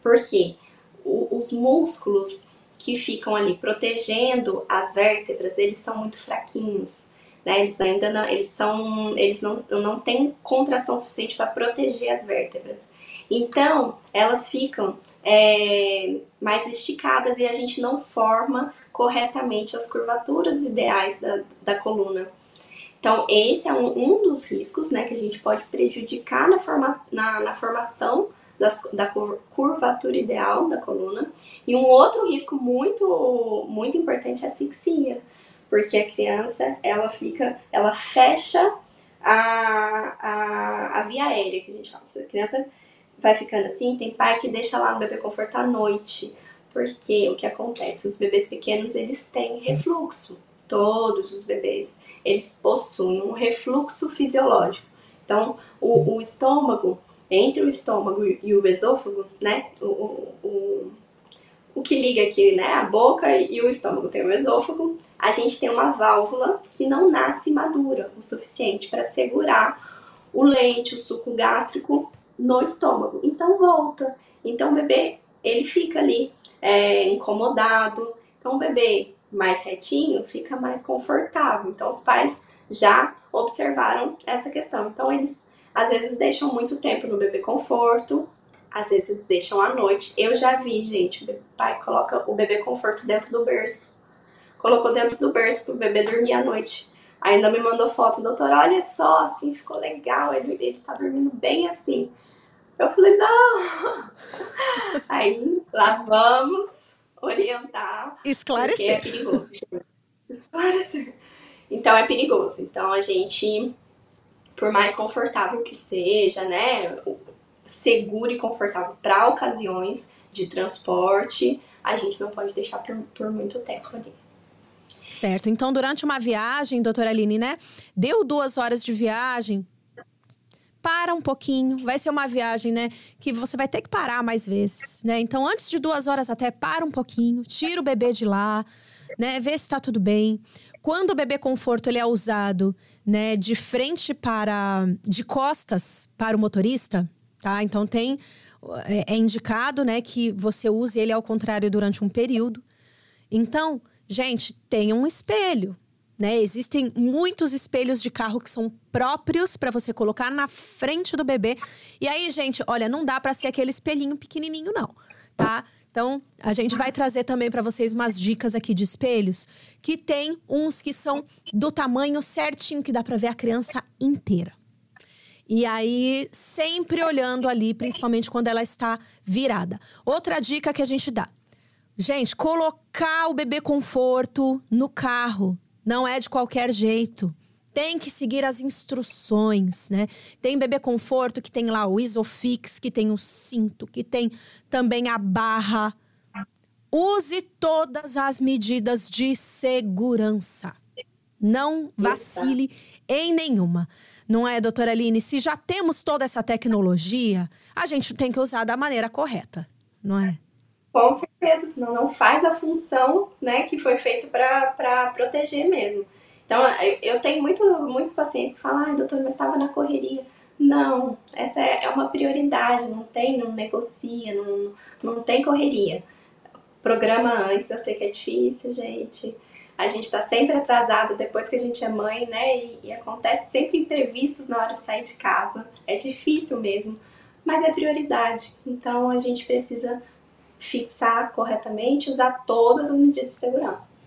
porque os músculos que ficam ali protegendo as vértebras, eles são muito fraquinhos. Né? Eles ainda não, eles são, eles não, não têm contração suficiente para proteger as vértebras. Então, elas ficam é, mais esticadas e a gente não forma corretamente as curvaturas ideais da, da coluna. Então, esse é um, um dos riscos né, que a gente pode prejudicar na, forma, na, na formação das, da curvatura ideal da coluna. E um outro risco muito, muito importante é a asfixia, porque a criança, ela fica, ela fecha a, a, a via aérea, que a gente fala. Se a criança vai ficando assim, tem pai que deixa lá no bebê conforto à noite, porque o que acontece? Os bebês pequenos, eles têm refluxo. Todos os bebês, eles possuem um refluxo fisiológico. Então, o, o estômago, entre o estômago e o esôfago, né? O, o, o, o que liga aqui, né? A boca e o estômago tem o esôfago. A gente tem uma válvula que não nasce madura o suficiente para segurar o leite, o suco gástrico no estômago. Então volta. Então o bebê ele fica ali é, incomodado. Então o bebê mais retinho fica mais confortável. Então os pais já observaram essa questão. Então eles Às vezes deixam muito tempo no bebê conforto, às vezes deixam à noite. Eu já vi, gente, o pai coloca o bebê conforto dentro do berço. Colocou dentro do berço pro bebê dormir à noite. Ainda me mandou foto, doutor, olha só, assim, ficou legal, ele, ele tá dormindo bem assim. Eu falei, não. Aí, lá vamos orientar. Esclarecer. é perigoso. Esclarecer. Então, é perigoso. Então, a gente, por mais confortável que seja, né, seguro e confortável para ocasiões de transporte, a gente não pode deixar por, por muito tempo ali. Certo. Então, durante uma viagem, doutora Aline, né? Deu duas horas de viagem, para um pouquinho. Vai ser uma viagem, né? Que você vai ter que parar mais vezes, né? Então, antes de duas horas até, para um pouquinho, tira o bebê de lá, né? Vê se está tudo bem. Quando o bebê conforto ele é usado, né, de frente para, de costas para o motorista, tá? Então tem é, é indicado, né, que você use ele ao contrário durante um período. Então, gente, tenha um espelho, né? Existem muitos espelhos de carro que são próprios para você colocar na frente do bebê. E aí, gente, olha, não dá para ser aquele espelhinho pequenininho não, tá? Então, a gente vai trazer também para vocês umas dicas aqui de espelhos, que tem uns que são do tamanho certinho que dá para ver a criança inteira. E aí, sempre olhando ali, principalmente quando ela está virada. Outra dica que a gente dá. Gente, colocar o bebê conforto no carro não é de qualquer jeito. Tem que seguir as instruções, né? Tem bebê conforto que tem lá o Isofix, que tem o cinto, que tem também a barra. Use todas as medidas de segurança. Não vacile em nenhuma. Não é, doutora Aline? Se já temos toda essa tecnologia, a gente tem que usar da maneira correta, não é? Com certeza, senão não faz a função né, que foi feito para proteger mesmo. Então, eu tenho muito, muitos pacientes que falam, ai, doutor, mas estava na correria. Não, essa é, é uma prioridade, não tem, não negocia, não, não tem correria. Programa antes, eu sei que é difícil, gente. A gente está sempre atrasado depois que a gente é mãe, né? E, e acontece sempre imprevistos na hora de sair de casa. É difícil mesmo, mas é prioridade. Então a gente precisa fixar corretamente, usar todas as medidas de segurança.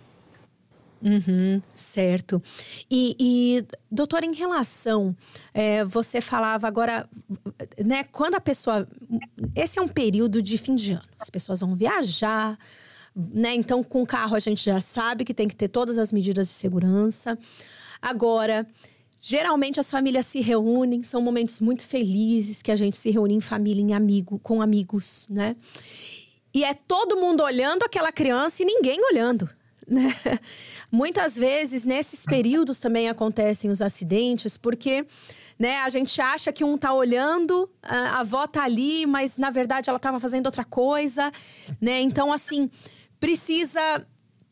Uhum, certo. E, e, doutora, em relação, é, você falava agora, né, quando a pessoa. Esse é um período de fim de ano, as pessoas vão viajar, né? Então, com o carro a gente já sabe que tem que ter todas as medidas de segurança. Agora, geralmente as famílias se reúnem, são momentos muito felizes que a gente se reúne em família, em amigo, com amigos, né? E é todo mundo olhando aquela criança e ninguém olhando. Né? Muitas vezes, nesses períodos também acontecem os acidentes, porque né, a gente acha que um tá olhando, a avó tá ali, mas na verdade ela estava fazendo outra coisa, né? Então, assim, precisa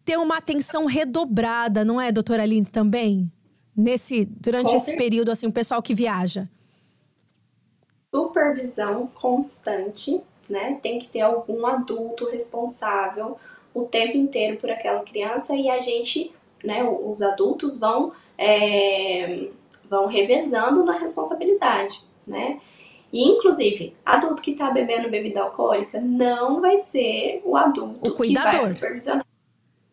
ter uma atenção redobrada, não é, doutora Aline, também? Nesse, durante Com esse certeza. período, assim, o pessoal que viaja. Supervisão constante né? Tem que ter algum adulto responsável o tempo inteiro por aquela criança e a gente, né, os adultos vão, é, vão revezando na responsabilidade, né? E, inclusive, adulto que está bebendo bebida alcoólica não vai ser o adulto o que vai supervisionar.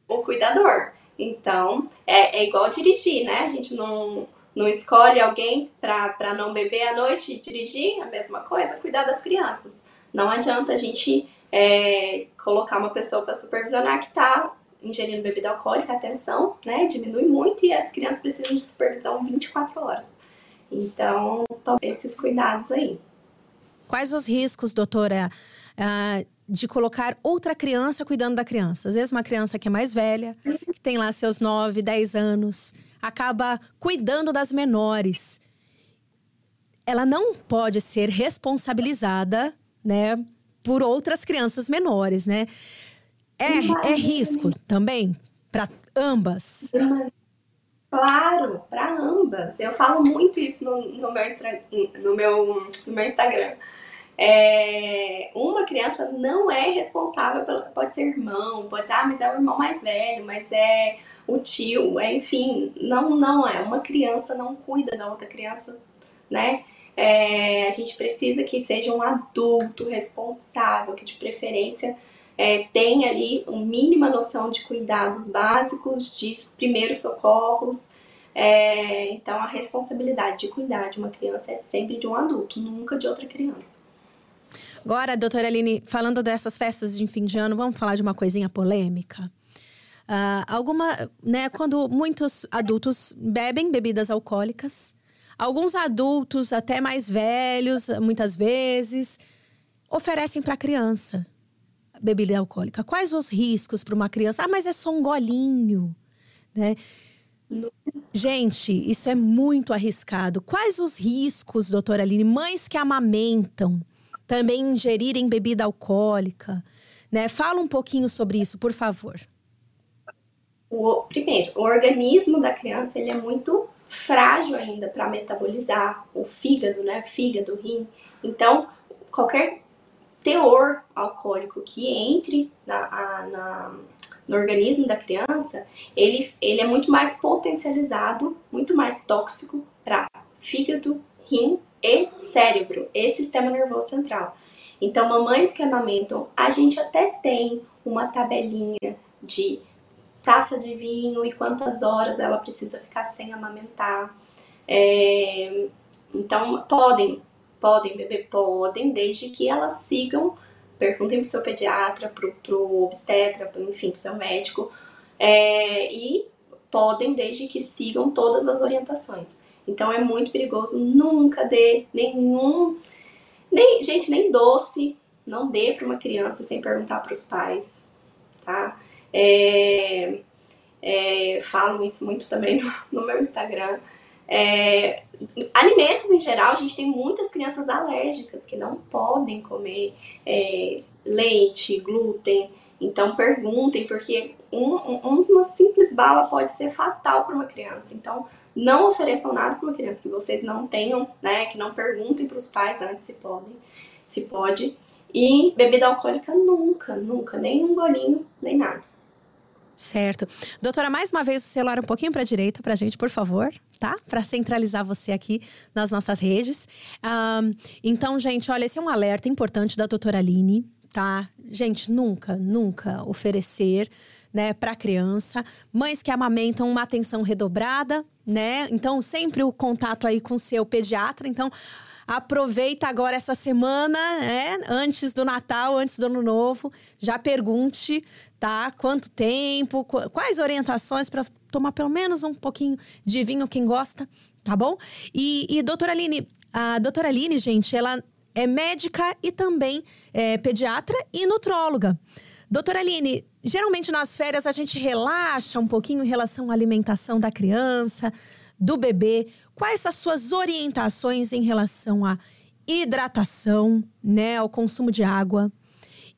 O cuidador. Então, é, é igual dirigir, né? A gente não, não escolhe alguém para não beber à noite e dirigir, a mesma coisa, cuidar das crianças. Não adianta a gente é, colocar uma pessoa para supervisionar que está ingerindo bebida alcoólica, atenção, né? Diminui muito e as crianças precisam de supervisão 24 horas. Então, tome esses cuidados aí. Quais os riscos, doutora, uh, de colocar outra criança cuidando da criança? Às vezes, uma criança que é mais velha, que tem lá seus 9, 10 anos, acaba cuidando das menores. Ela não pode ser responsabilizada né, por outras crianças menores, né? É, é risco também para ambas. Claro, para ambas. Eu falo muito isso no, no, meu, no, meu, no meu Instagram. É, uma criança não é responsável pelo. Pode ser irmão, pode ser, ah, mas é o irmão mais velho, mas é o tio, é, enfim. Não, não é. Uma criança não cuida da outra criança, né? É, a gente precisa que seja um adulto responsável, que de preferência é, tenha ali uma mínima noção de cuidados básicos, de primeiros socorros. É, então, a responsabilidade de cuidar de uma criança é sempre de um adulto, nunca de outra criança. Agora, doutora Aline, falando dessas festas de fim de ano, vamos falar de uma coisinha polêmica? Uh, alguma, né, quando muitos adultos bebem bebidas alcoólicas, alguns adultos, até mais velhos, muitas vezes, oferecem para a criança bebida alcoólica. Quais os riscos para uma criança? Ah, mas é só um golinho, né? Gente, isso é muito arriscado. Quais os riscos, doutora Aline? Mães que amamentam também ingerirem bebida alcoólica, né? Fala um pouquinho sobre isso, por favor. O, primeiro, o organismo da criança ele é muito frágil ainda para metabolizar o fígado, né? Fígado, rim. Então, qualquer teor alcoólico que entre na, a, na, no organismo da criança, ele, ele é muito mais potencializado, muito mais tóxico para fígado, rim e cérebro e sistema nervoso central. Então, mamães que amamentam, a gente até tem uma tabelinha de taça de vinho e quantas horas ela precisa ficar sem amamentar. É, então, podem Podem beber? Podem, desde que elas sigam, perguntem pro seu pediatra, pro, pro obstetra, pro, enfim, pro seu médico, é, e podem, desde que sigam todas as orientações. Então é muito perigoso, nunca dê nenhum, nem, gente, nem doce, não dê para uma criança sem perguntar para os pais, tá? É, é, falo isso muito também no, no meu Instagram. É, alimentos em geral, a gente tem muitas crianças alérgicas que não podem comer é, leite, glúten. Então perguntem, porque um, um, uma simples bala pode ser fatal para uma criança. Então não ofereçam nada para uma criança que vocês não tenham, né? Que não perguntem para os pais antes se podem, se pode. E bebida alcoólica nunca, nunca, nem um golinho, nem nada. Certo. Doutora, mais uma vez o celular um pouquinho para a direita para a gente, por favor, tá? Para centralizar você aqui nas nossas redes. Um, então, gente, olha, esse é um alerta importante da doutora Aline, tá? Gente, nunca, nunca oferecer né, para criança. Mães que amamentam uma atenção redobrada, né? Então, sempre o contato aí com seu pediatra. Então, aproveita agora essa semana, né? Antes do Natal, antes do Ano Novo. Já pergunte tá? Quanto tempo, quais orientações para tomar pelo menos um pouquinho de vinho, quem gosta, tá bom? E, e doutora Aline, a doutora Aline, gente, ela é médica e também é pediatra e nutróloga. Doutora Aline, geralmente nas férias a gente relaxa um pouquinho em relação à alimentação da criança, do bebê. Quais as suas orientações em relação à hidratação, né, ao consumo de água?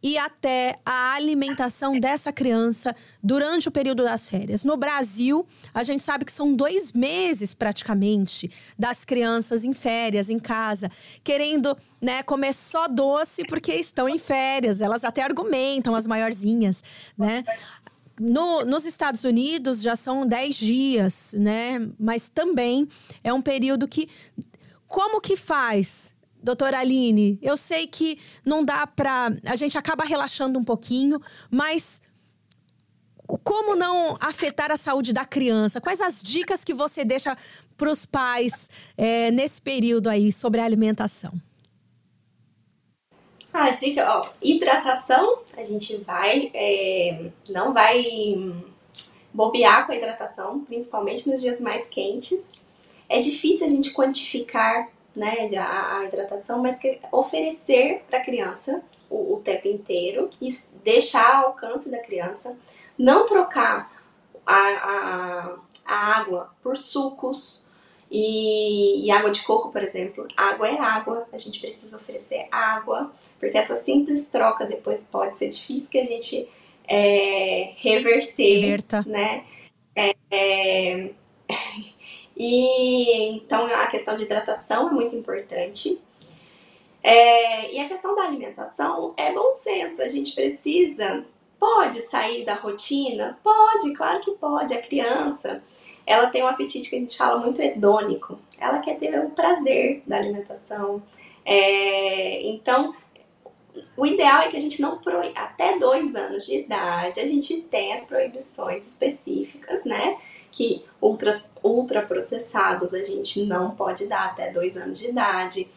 E até a alimentação dessa criança durante o período das férias. No Brasil, a gente sabe que são dois meses praticamente das crianças em férias, em casa, querendo né, comer só doce porque estão em férias. Elas até argumentam, as maiorzinhas, né? No, nos Estados Unidos já são 10 dias, né? Mas também é um período que. Como que faz Doutora Aline, eu sei que não dá para. A gente acaba relaxando um pouquinho, mas como não afetar a saúde da criança? Quais as dicas que você deixa para os pais é, nesse período aí sobre a alimentação? A dica, ó, hidratação, a gente vai, é, não vai bobear com a hidratação, principalmente nos dias mais quentes. É difícil a gente quantificar né, a, a hidratação, mas que oferecer para a criança o, o tempo inteiro e deixar ao alcance da criança, não trocar a, a, a água por sucos e, e, água de coco, por exemplo. Água é água, a gente precisa oferecer água, porque essa simples troca depois pode ser difícil que a gente é, reverter, Reverta. né? É, é, e então a questão de hidratação é muito importante. É, e a questão da alimentação é bom senso. A gente precisa, pode sair da rotina? Pode, claro que pode. A criança, ela tem um apetite que a gente fala muito hedônico. Ela quer ter o prazer da alimentação. É, então, o ideal é que a gente não proíba. Até dois anos de idade, a gente tem as proibições específicas, né? Que ultras, ultraprocessados a gente não pode dar até dois anos de idade.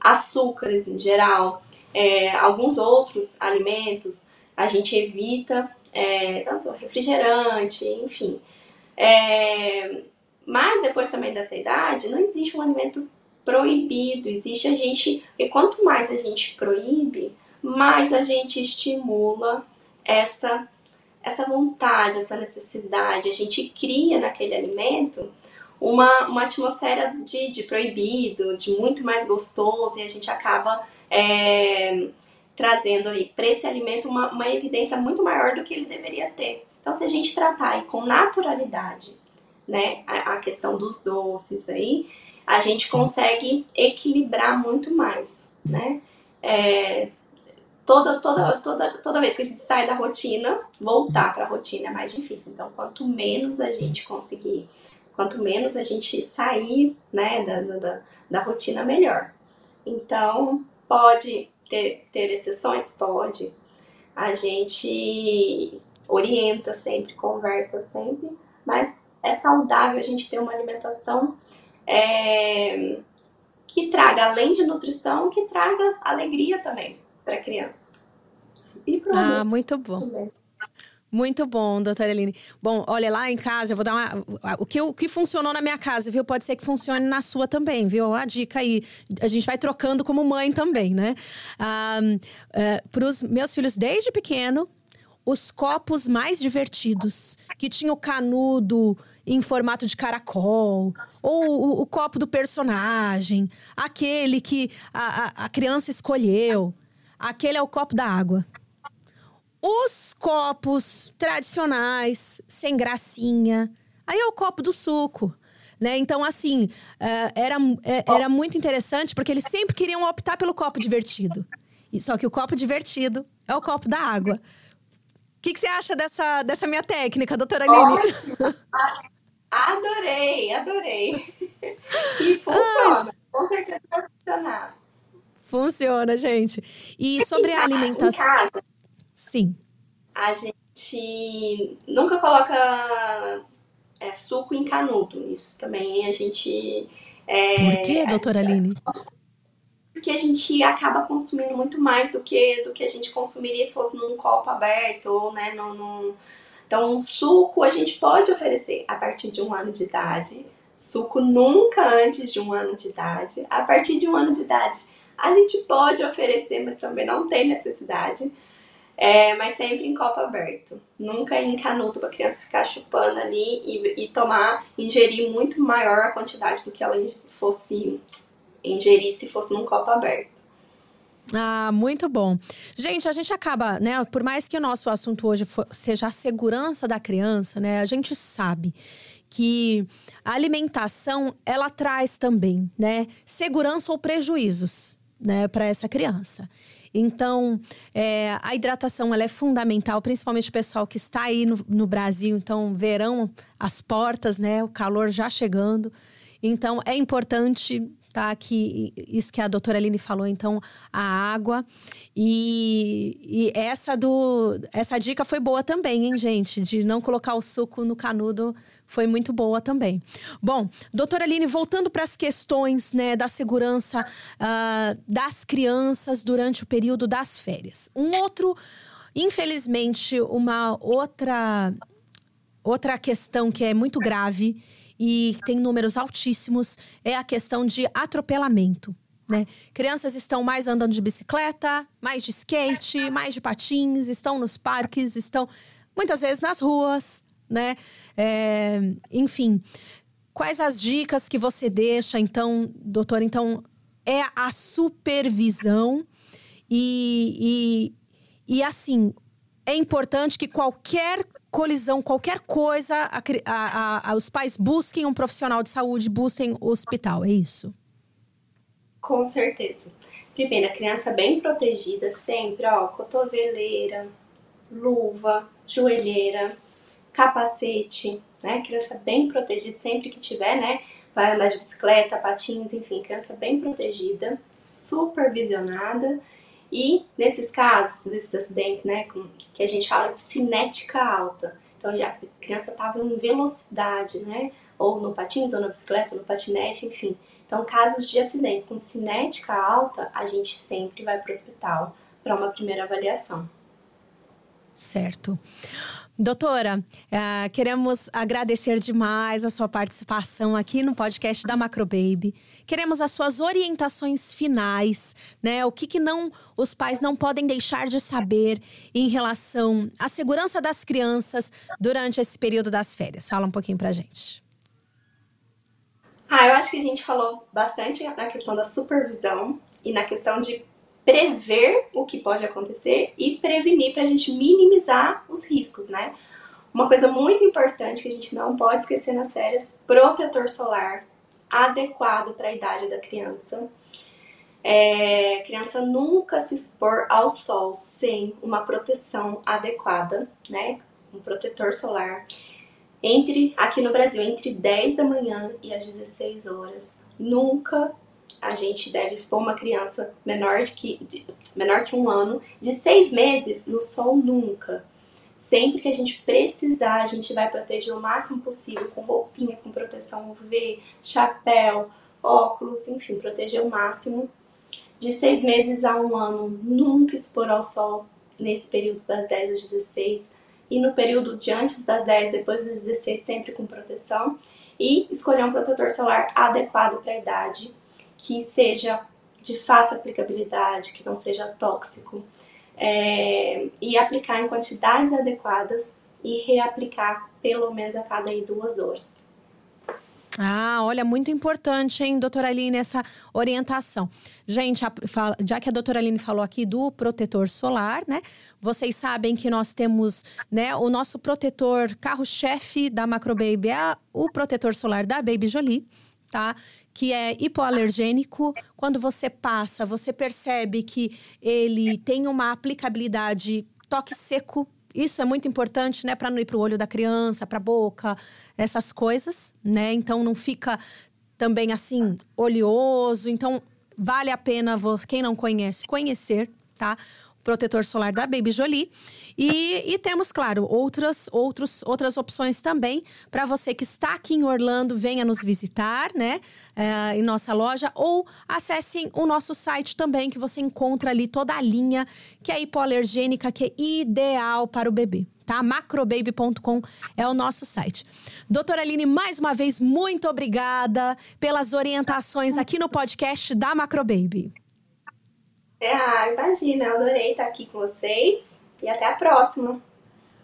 Açúcares em geral, é, alguns outros alimentos a gente evita, é, tanto refrigerante, enfim. É, mas depois também dessa idade, não existe um alimento proibido, existe a gente. E quanto mais a gente proíbe, mais a gente estimula essa, essa vontade, essa necessidade. A gente cria naquele alimento uma, uma atmosfera de, de proibido, de muito mais gostoso, e a gente acaba é, trazendo aí para esse alimento uma, uma evidência muito maior do que ele deveria ter. Então, se a gente tratar aí com naturalidade, né, a, a questão dos doces aí, a gente consegue equilibrar muito mais, né? É, toda, toda, toda, toda vez que a gente sai da rotina, voltar para a rotina é mais difícil. Então, quanto menos a gente conseguir, quanto menos a gente sair né, da, da, da rotina, melhor. Então, pode ter, ter exceções? Pode. A gente orienta sempre, conversa sempre, mas é saudável a gente ter uma alimentação é, que traga, além de nutrição, que traga alegria também para a criança. E ah, muito bom. Também. Muito bom, doutora Eline. Bom, olha, lá em casa, eu vou dar uma. O que, o que funcionou na minha casa, viu? Pode ser que funcione na sua também, viu? A dica aí. A gente vai trocando como mãe também, né? Ah, é, Para os meus filhos, desde pequeno, os copos mais divertidos, que tinha o canudo em formato de caracol, ou o, o copo do personagem, aquele que a, a, a criança escolheu. Aquele é o copo da água. Os copos tradicionais, sem gracinha, aí é o copo do suco. Né? Então, assim, uh, era, é, era muito interessante porque eles sempre queriam optar pelo copo divertido. E, só que o copo divertido é o copo da água. O que, que, você acha dessa, dessa minha técnica, doutora Aline? Ótimo! Adorei, adorei. E funciona. Ai. Com certeza vai funcionar. Funciona, gente. E sobre a alimentação. Em casa, Sim. A gente nunca coloca é, suco em canudo. Isso também a gente. É, Por que, doutora Aline? Porque a gente acaba consumindo muito mais do que, do que a gente consumiria se fosse num copo aberto ou né, no... Então, suco a gente pode oferecer a partir de um ano de idade. Suco nunca antes de um ano de idade. A partir de um ano de idade, a gente pode oferecer, mas também não tem necessidade. É, mas sempre em copo aberto. Nunca em canudo para a criança ficar chupando ali e, e, tomar, ingerir muito maior a quantidade do que ela fosse ingerir se fosse num copo aberto. Ah, muito bom. Gente, a gente acaba, né? Por mais que o nosso assunto hoje for, seja a segurança da criança, né? A gente sabe que a alimentação ela traz também, né? Segurança ou prejuízos, né? Para essa criança. Então, é, a hidratação ela é fundamental, principalmente o pessoal que está aí no, no Brasil. Então, verão as portas, né? O calor já chegando. Então, é importante tá? Que isso que a doutora Aline falou, então, a água. E, e, essa do essa dica foi boa também, hein, gente? De não colocar o suco no canudo foi muito boa também. Bom, doutora Aline, voltando para as questões né, da segurança uh, das crianças durante o período das férias. Um outro, infelizmente, uma outra outra questão que é muito grave e tem números altíssimos é a questão de atropelamento. Né? Crianças estão mais andando de bicicleta, mais de skate, mais de patins, estão nos parques, estão muitas vezes nas ruas, né? É, enfim, quais as dicas que você deixa, então, doutor? Então, é a supervisão e, e, e assim, é importante que qualquer colisão, qualquer coisa, a, a, a, os pais busquem um profissional de saúde, busquem o hospital, é isso? Com certeza. Primeiro, a criança bem protegida sempre, ó, cotoveleira, luva, joelheira, capacete, né? Criança bem protegida sempre que tiver, né? Vai andar de bicicleta, patins, enfim, criança bem protegida, supervisionada. E nesses casos, nesses acidentes, né, que a gente fala de cinética alta, então a criança estava em velocidade, né, ou no patins, ou na bicicleta, ou no patinete, enfim. Então, casos de acidentes com cinética alta, a gente sempre vai para o hospital para uma primeira avaliação. Certo. Doutora, uh, queremos agradecer demais a sua participação aqui no podcast da Macrobaby. Queremos as suas orientações finais, né? O que, que não os pais não podem deixar de saber em relação à segurança das crianças durante esse período das férias. Fala um pouquinho pra gente. Ah, eu acho que a gente falou bastante na questão da supervisão e na questão de prever o que pode acontecer e prevenir para a gente minimizar os riscos, né? Uma coisa muito importante que a gente não pode esquecer nas férias: protetor solar adequado para a idade da criança. É, criança nunca se expor ao sol sem uma proteção adequada, né? Um protetor solar. Entre, aqui no Brasil, entre 10 da manhã e as 16 horas. Nunca a gente deve expor uma criança menor que, de, menor que um ano, de seis meses, no sol nunca. Sempre que a gente precisar, a gente vai proteger o máximo possível com roupinhas com proteção UV, chapéu, óculos, enfim, proteger o máximo. De seis meses a um ano, nunca expor ao sol nesse período das 10 às 16 e no período de antes das 10, depois das 16, sempre com proteção. E escolher um protetor solar adequado para a idade que seja de fácil aplicabilidade, que não seja tóxico, é, e aplicar em quantidades adequadas e reaplicar pelo menos a cada duas horas. Ah, olha, muito importante, hein, doutora Aline, essa orientação. Gente, a, já que a doutora Aline falou aqui do protetor solar, né? Vocês sabem que nós temos, né, o nosso protetor carro-chefe da Macrobaby é o protetor solar da Baby Jolie, tá? Que é hipoalergênico. Quando você passa, você percebe que ele tem uma aplicabilidade toque seco. Isso é muito importante, né, para não ir para o olho da criança, para a boca, essas coisas, né? Então não fica também assim oleoso. Então vale a pena quem não conhece conhecer, tá? Protetor solar da Baby Jolie. E, e temos, claro, outras, outros, outras opções também para você que está aqui em Orlando, venha nos visitar, né? É, em nossa loja, ou acessem o nosso site também, que você encontra ali toda a linha que é hipoalergênica, que é ideal para o bebê tá? macrobaby.com é o nosso site. Doutora Aline, mais uma vez, muito obrigada pelas orientações aqui no podcast da Macrobaby. É, ah, imagina, eu adorei estar aqui com vocês e até a próxima.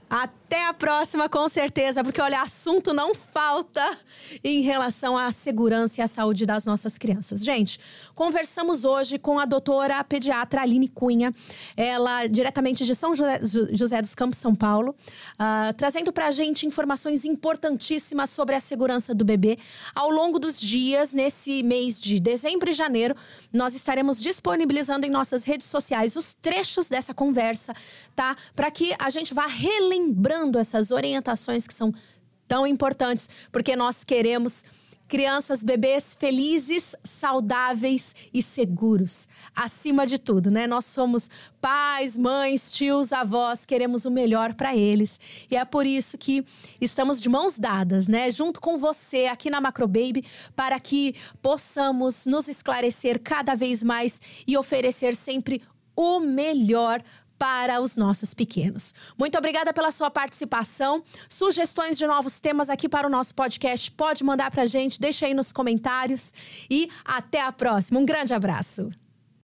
Até a próxima, com certeza, porque olha, assunto não falta em relação à segurança e à saúde das nossas crianças. Gente, conversamos hoje com a doutora pediatra Aline Cunha, ela diretamente de São José dos Campos, São Paulo, uh, trazendo para a gente informações importantíssimas sobre a segurança do bebê. Ao longo dos dias, nesse mês de dezembro e janeiro, nós estaremos disponibilizando em nossas redes sociais os trechos dessa conversa, tá? Para que a gente vá relembrar lembrando essas orientações que são tão importantes, porque nós queremos crianças, bebês felizes, saudáveis e seguros. Acima de tudo, né? Nós somos pais, mães, tios, avós, queremos o melhor para eles. E é por isso que estamos de mãos dadas, né? Junto com você aqui na Macrobaby, para que possamos nos esclarecer cada vez mais e oferecer sempre o melhor para os nossos pequenos. Muito obrigada pela sua participação. Sugestões de novos temas aqui para o nosso podcast, pode mandar para a gente, deixa aí nos comentários. E até a próxima. Um grande abraço.